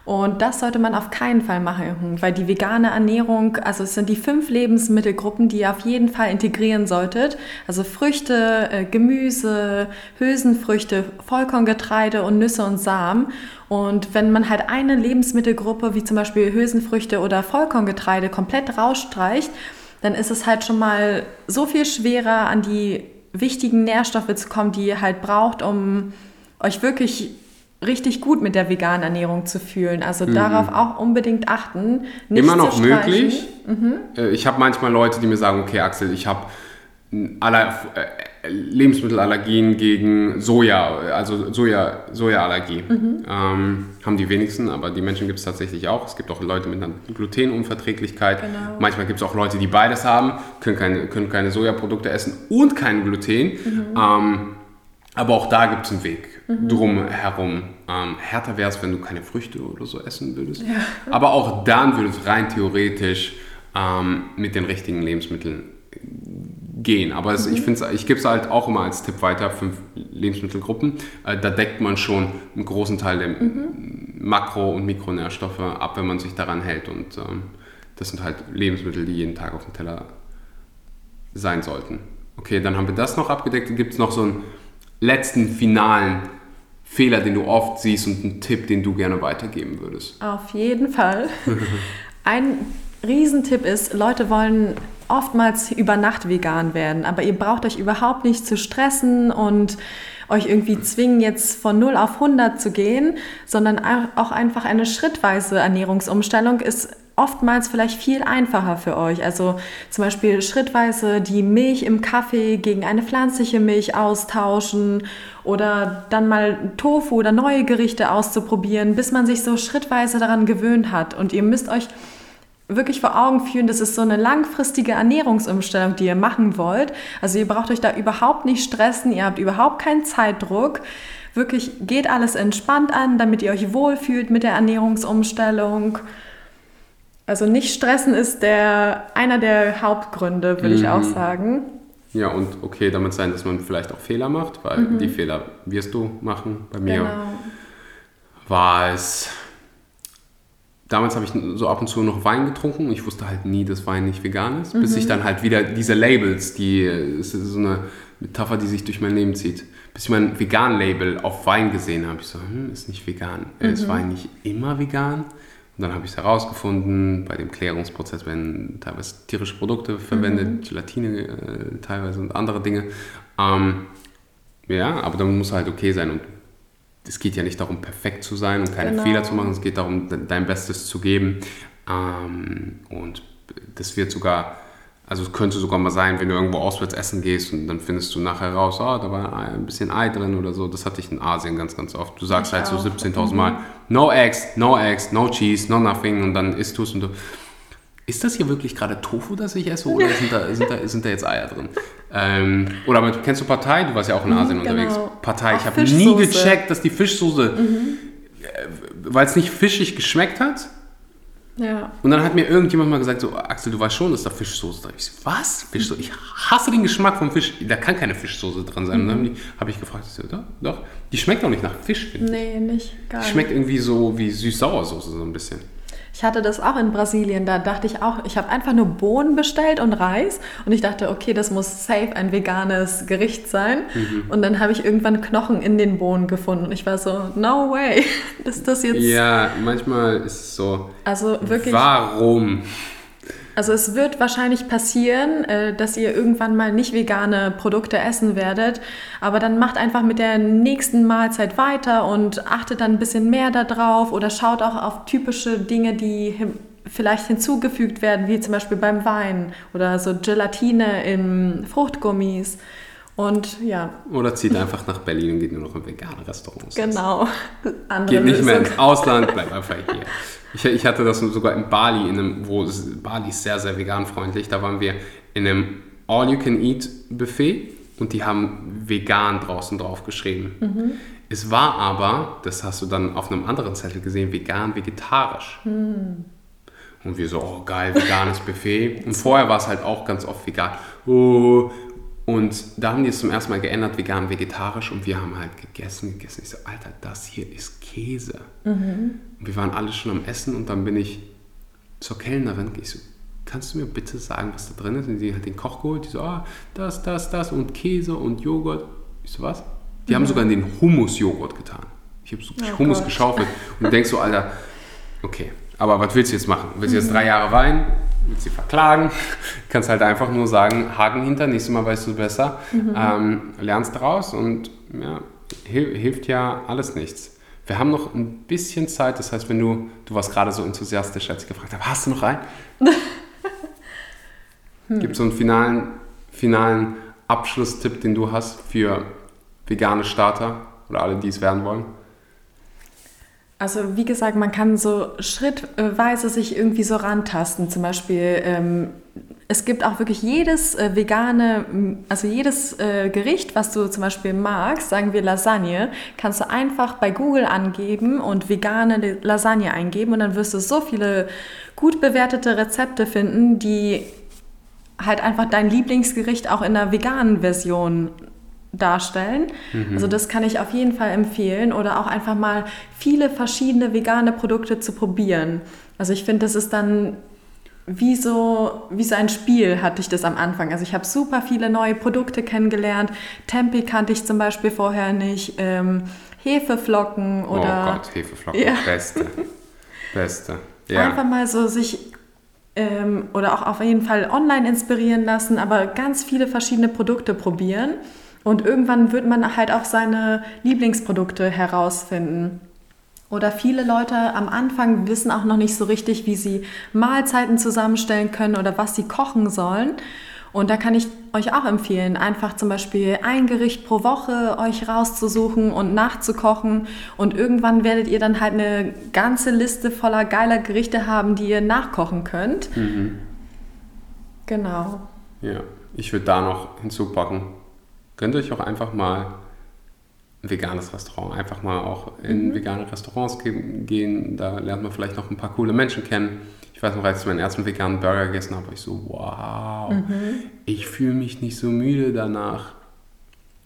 Und das sollte man auf keinen Fall machen, weil die vegane Ernährung, also es sind die fünf Lebensmittelgruppen, die ihr auf jeden Fall integrieren solltet. Also Früchte, äh, Gemüse, Hülsenfrüchte, Vollkorngetreide und Nüsse und Samen. Und wenn man halt eine Lebensmittelgruppe, wie zum Beispiel Hülsenfrüchte oder Vollkorngetreide, komplett rausstreicht, dann ist es halt schon mal so viel schwerer, an die wichtigen Nährstoffe zu kommen, die ihr halt braucht, um euch wirklich richtig gut mit der veganen Ernährung zu fühlen. Also darauf auch unbedingt achten. Immer noch möglich. Äh, Ich habe manchmal Leute, die mir sagen, okay Axel, ich habe Aller, äh, Lebensmittelallergien gegen Soja, also Soja, Sojaallergie. Ähm, haben die wenigsten, aber die Menschen gibt es tatsächlich auch. Es gibt auch Leute mit einer Glutenunverträglichkeit. Genau. Manchmal gibt es auch Leute, die beides haben, können keine, können keine Sojaprodukte essen und kein Gluten. Ähm, aber auch da gibt es einen Weg drum herum. Ähm, härter wäre es, wenn du keine Früchte oder so essen würdest. Aber auch dann würde es rein theoretisch ähm, mit den richtigen Lebensmitteln gehen. Aber es, ich, find's- ich gebe es halt auch immer als Tipp weiter, fünf Lebensmittelgruppen. Äh, da deckt man schon einen großen Teil der Makro- und Mikronährstoffe ab, wenn man sich daran hält. Und ähm, das sind halt Lebensmittel, die jeden Tag auf dem Teller sein sollten. Okay, dann haben wir das noch abgedeckt. Gibt es noch so einen letzten finalen Fehler, den du oft siehst und einen Tipp, den du gerne weitergeben würdest? Auf jeden Fall. Ein Riesentipp ist, Leute wollen oftmals über Nacht vegan werden, aber ihr braucht euch überhaupt nicht zu stressen und euch irgendwie zwingen, jetzt von 0 auf 100 zu gehen, sondern auch einfach eine schrittweise Ernährungsumstellung ist oftmals vielleicht viel einfacher für euch. Also zum Beispiel schrittweise die Milch im Kaffee gegen eine pflanzliche Milch austauschen oder dann mal Tofu oder neue Gerichte auszuprobieren, bis man sich so schrittweise daran gewöhnt hat. Und ihr müsst euch wirklich vor Augen führen, das ist so eine langfristige Ernährungsumstellung, die ihr machen wollt. Also ihr braucht euch da überhaupt nicht stressen, ihr habt überhaupt keinen Zeitdruck. Wirklich geht alles entspannt an, damit ihr euch wohlfühlt mit der Ernährungsumstellung. Also nicht stressen ist der, einer der Hauptgründe, würde ich auch sagen. Ja, und okay, damit sein, dass man vielleicht auch Fehler macht, weil die Fehler wirst du machen. Bei mir Genau. war es. Damals habe ich so ab und zu noch Wein getrunken. Ich wusste halt nie, dass Wein nicht vegan ist, bis ich dann halt wieder diese Labels, die ist so eine Metapher, die sich durch mein Leben zieht, bis ich mein Vegan-Label auf Wein gesehen habe. Ich so, hm, ist nicht vegan. Äh, Ist Wein nicht immer vegan? Und dann habe ich es herausgefunden, bei dem Klärungsprozess werden teilweise tierische Produkte verwendet, Gelatine äh, teilweise und andere Dinge. Ähm, ja, aber dann muss halt okay sein und es geht ja nicht darum, perfekt zu sein und keine Genau. Fehler zu machen, es geht darum, de- dein Bestes zu geben. Ähm, und das wird sogar, also es könnte sogar mal sein, wenn du irgendwo auswärts essen gehst und dann findest du nachher raus, ah, da war ein bisschen Ei drin oder so. Das hatte ich in Asien ganz, ganz oft. Du sagst Ich halt so auch. 17.000 Mal, no eggs, no eggs, no cheese, no nothing und dann isst du es und du, ist das hier wirklich gerade Tofu, das ich esse oder sind da, sind da, sind da jetzt Eier drin? Ähm, oder mit, kennst du Partei? Du warst ja auch in Asien genau. unterwegs. Partei, ich habe nie gecheckt, dass die Fischsoße, weil es nicht fischig geschmeckt hat. Ja. Und dann hat mir irgendjemand mal gesagt, so, Axel, du weißt schon, dass da Fischsoße drin ist. Ich so, was? Fischsoße? Ich hasse den Geschmack vom Fisch. Da kann keine Fischsoße drin sein. Und dann habe ich, hab ich gefragt, so, doch, doch. Die schmeckt auch nicht nach Fisch, finde ich. Nee, nicht gar Die nicht. schmeckt irgendwie so wie Süß-Sauersoße so ein bisschen. Ich hatte das auch in Brasilien. Da dachte ich auch, ich habe einfach nur Bohnen bestellt und Reis. Und ich dachte, okay, das muss safe ein veganes Gericht sein. Mhm. Und dann habe ich irgendwann Knochen in den Bohnen gefunden. Und ich war so, no way. Ist das jetzt. Ja, manchmal ist es so. Also wirklich. Warum? Also es wird wahrscheinlich passieren, äh, dass ihr irgendwann mal nicht vegane Produkte essen werdet, aber dann macht einfach mit der nächsten Mahlzeit weiter und achtet dann ein bisschen mehr darauf oder schaut auch auf typische Dinge, die vielleicht hinzugefügt werden, wie zum Beispiel beim Wein oder so Gelatine in Fruchtgummis. Und ja. Oder zieht einfach nach Berlin und geht nur noch in vegane Restaurants. Genau. Andere geht nicht mehr ins Ausland, bleibt einfach hier. Ich, ich, hatte das sogar in Bali, in einem, wo Bali ist sehr, sehr veganfreundlich. Da waren wir in einem All-You-Can-Eat-Buffet und die haben vegan draußen drauf geschrieben. Mhm. Es war aber, das hast du dann auf einem anderen Zettel gesehen, vegan, vegetarisch. Mhm. Und wir so, oh geil, veganes Buffet. Und vorher war es halt auch ganz oft vegan. Oh, und da haben die es zum ersten Mal geändert, vegan, vegetarisch. Und wir haben halt gegessen, gegessen. Ich so, Alter, das hier ist Käse. Mhm. Und wir waren alle schon am Essen und dann bin ich zur Kellnerin. Ich so, kannst du mir bitte sagen, was da drin ist? Und sie hat den Koch geholt. Die so, ah, das, das, das und Käse und Joghurt. Ich so, was? Die mhm. haben sogar in den Hummus-Joghurt getan. Ich habe so oh Hummus Gott. geschaufelt. Und denkst so, Alter, okay, aber was willst du jetzt machen? Willst du jetzt mhm. drei Jahre weinen? Willst sie verklagen, kannst halt einfach nur sagen, Haken hinter, nächstes Mal weißt du besser, mhm. ähm, lernst daraus und ja, hilft ja alles nichts. Wir haben noch ein bisschen Zeit, das heißt, wenn du, du warst gerade so enthusiastisch, als ich gefragt habe, hast du noch einen? hm. Gibt es so einen finalen, finalen Abschlusstipp, den du hast für vegane Starter oder alle, die es werden wollen? Also wie gesagt, man kann so schrittweise sich irgendwie so rantasten. Zum Beispiel, ähm, es gibt auch wirklich jedes äh, vegane, also jedes äh, Gericht, was du zum Beispiel magst, sagen wir Lasagne, kannst du einfach bei Google angeben und vegane Lasagne eingeben und dann wirst du so viele gut bewertete Rezepte finden, die halt einfach dein Lieblingsgericht auch in einer veganen Version darstellen. Mhm. Also das kann ich auf jeden Fall empfehlen oder auch einfach mal viele verschiedene vegane Produkte zu probieren. Also ich finde, das ist dann wie so, wie so ein Spiel hatte ich das am Anfang. Also ich habe super viele neue Produkte kennengelernt. Tempe kannte ich zum Beispiel vorher nicht. Ähm, Hefeflocken oder... Oh Gott, Hefeflocken, ja. beste. Beste. Ja. Einfach mal so sich ähm, oder auch auf jeden Fall online inspirieren lassen, aber ganz viele verschiedene Produkte probieren. Und irgendwann wird man halt auch seine Lieblingsprodukte herausfinden. Oder viele Leute am Anfang wissen auch noch nicht so richtig, wie sie Mahlzeiten zusammenstellen können oder was sie kochen sollen. Und da kann ich euch auch empfehlen, einfach zum Beispiel ein Gericht pro Woche euch rauszusuchen und nachzukochen. Und irgendwann werdet ihr dann halt eine ganze Liste voller geiler Gerichte haben, die ihr nachkochen könnt. Mhm. Genau. Ja, ich würde da noch hinzupacken, gönnt euch auch einfach mal ein veganes Restaurant. Einfach mal auch in mhm. vegane Restaurants gehen. Da lernt man vielleicht noch ein paar coole Menschen kennen. Ich weiß noch, als ich meinen ersten veganen Burger gegessen habe, war ich so, wow, mhm. ich fühle mich nicht so müde danach.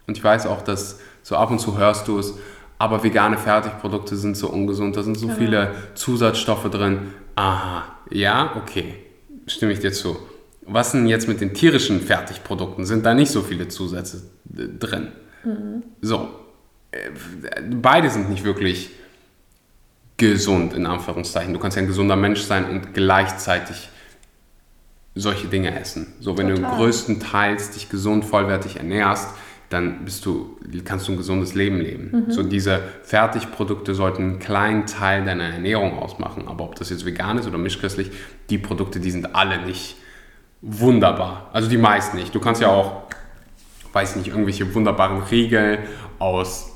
Und ich weiß auch, dass so ab und zu hörst du es, aber vegane Fertigprodukte sind so ungesund, da sind so genau. viele Zusatzstoffe drin. Aha, ja, okay, stimme ich dir zu. Was denn jetzt mit den tierischen Fertigprodukten? Sind da nicht so viele Zusätze äh, drin? Mhm. So, äh, beide sind nicht wirklich gesund, in Anführungszeichen. Du kannst ja ein gesunder Mensch sein und gleichzeitig solche Dinge essen. So, wenn Total. du größtenteils dich gesund, vollwertig ernährst, dann bist du, kannst du ein gesundes Leben leben. Mhm. So diese Fertigprodukte sollten einen kleinen Teil deiner Ernährung ausmachen. Aber ob das jetzt vegan ist oder mischköstlich, die Produkte, die sind alle nicht wunderbar. Also die meisten nicht. Du kannst ja auch, weiß nicht, irgendwelche wunderbaren Riegel aus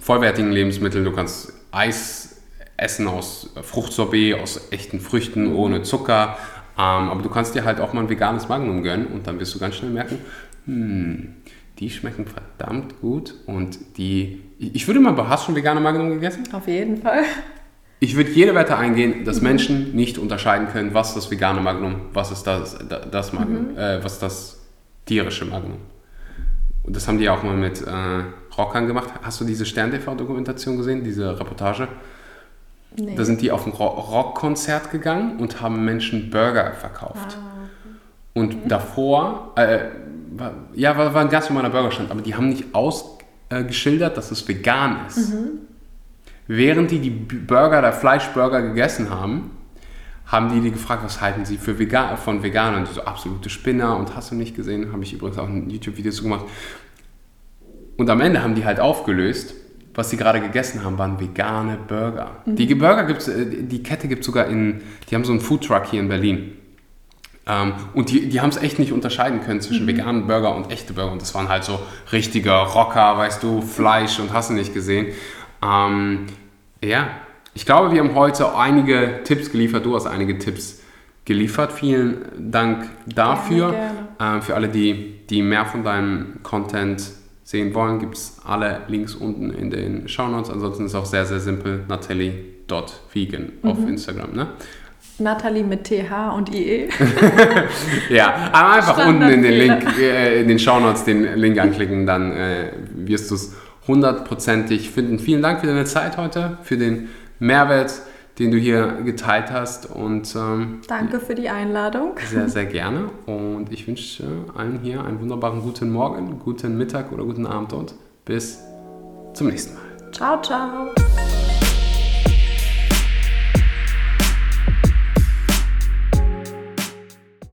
vollwertigen Lebensmitteln. Du kannst Eis essen aus Fruchtsorbet, aus echten Früchten ohne Zucker. Ähm, aber du kannst dir halt auch mal ein veganes Magnum gönnen und dann wirst du ganz schnell merken, hm, die schmecken verdammt gut und die, ich würde mal, hast du schon vegane Magnum gegessen? Auf jeden Fall. Ich würde jede Wette eingehen, dass mhm. Menschen nicht unterscheiden können, was ist das vegane Magnum, was ist das, das Magnum, mhm. äh, was ist das tierische Magnum. Und das haben die auch mal mit äh, Rockern gemacht. Hast du diese Stern-TV-Dokumentation gesehen, diese Reportage? Nee. Da sind die auf ein Ro- Rockkonzert gegangen und haben Menschen Burger verkauft. Und davor, äh, war, ja, war, war ein ganz normaler Burgerstand, aber die haben nicht ausgeschildert, geschildert, dass es vegan ist. Während die die Burger, der Fleischburger gegessen haben, haben die die gefragt, was halten sie für Vegan von Veganern? Die so absolute Spinner und hast du nicht gesehen, habe ich übrigens auch ein YouTube-Video zu gemacht. Und am Ende haben die halt aufgelöst, was sie gerade gegessen haben, waren vegane Burger. Die Burger gibt's, äh, die Kette gibt es sogar in, die haben so einen Foodtruck hier in Berlin. Ähm, und die, die haben es echt nicht unterscheiden können zwischen veganen Burger und echte Burger. Und das waren halt so richtige Rocker, weißt du, Fleisch und hast du nicht gesehen. Ähm, ja, ich glaube, wir haben heute einige Tipps geliefert. Du hast einige Tipps geliefert. Vielen Dank dafür. Ähm, für alle, die, die mehr von deinem Content sehen wollen, gibt es alle Links unten in den Shownotes. Ansonsten ist es auch sehr, sehr simpel. Natalie.vegan auf Instagram. Ne? Natalie mit TH und IE. Ja, aber einfach unten in den. Link, äh, in den Shownotes den Link anklicken, dann äh, wirst du es hundertprozentig finden. Vielen Dank für deine Zeit heute, für den Mehrwert, den du hier geteilt hast und ähm, Danke für die Einladung. sehr, sehr gerne. Und ich wünsche allen hier einen wunderbaren guten Morgen, guten Mittag oder guten Abend und bis zum nächsten Mal. Ciao, ciao.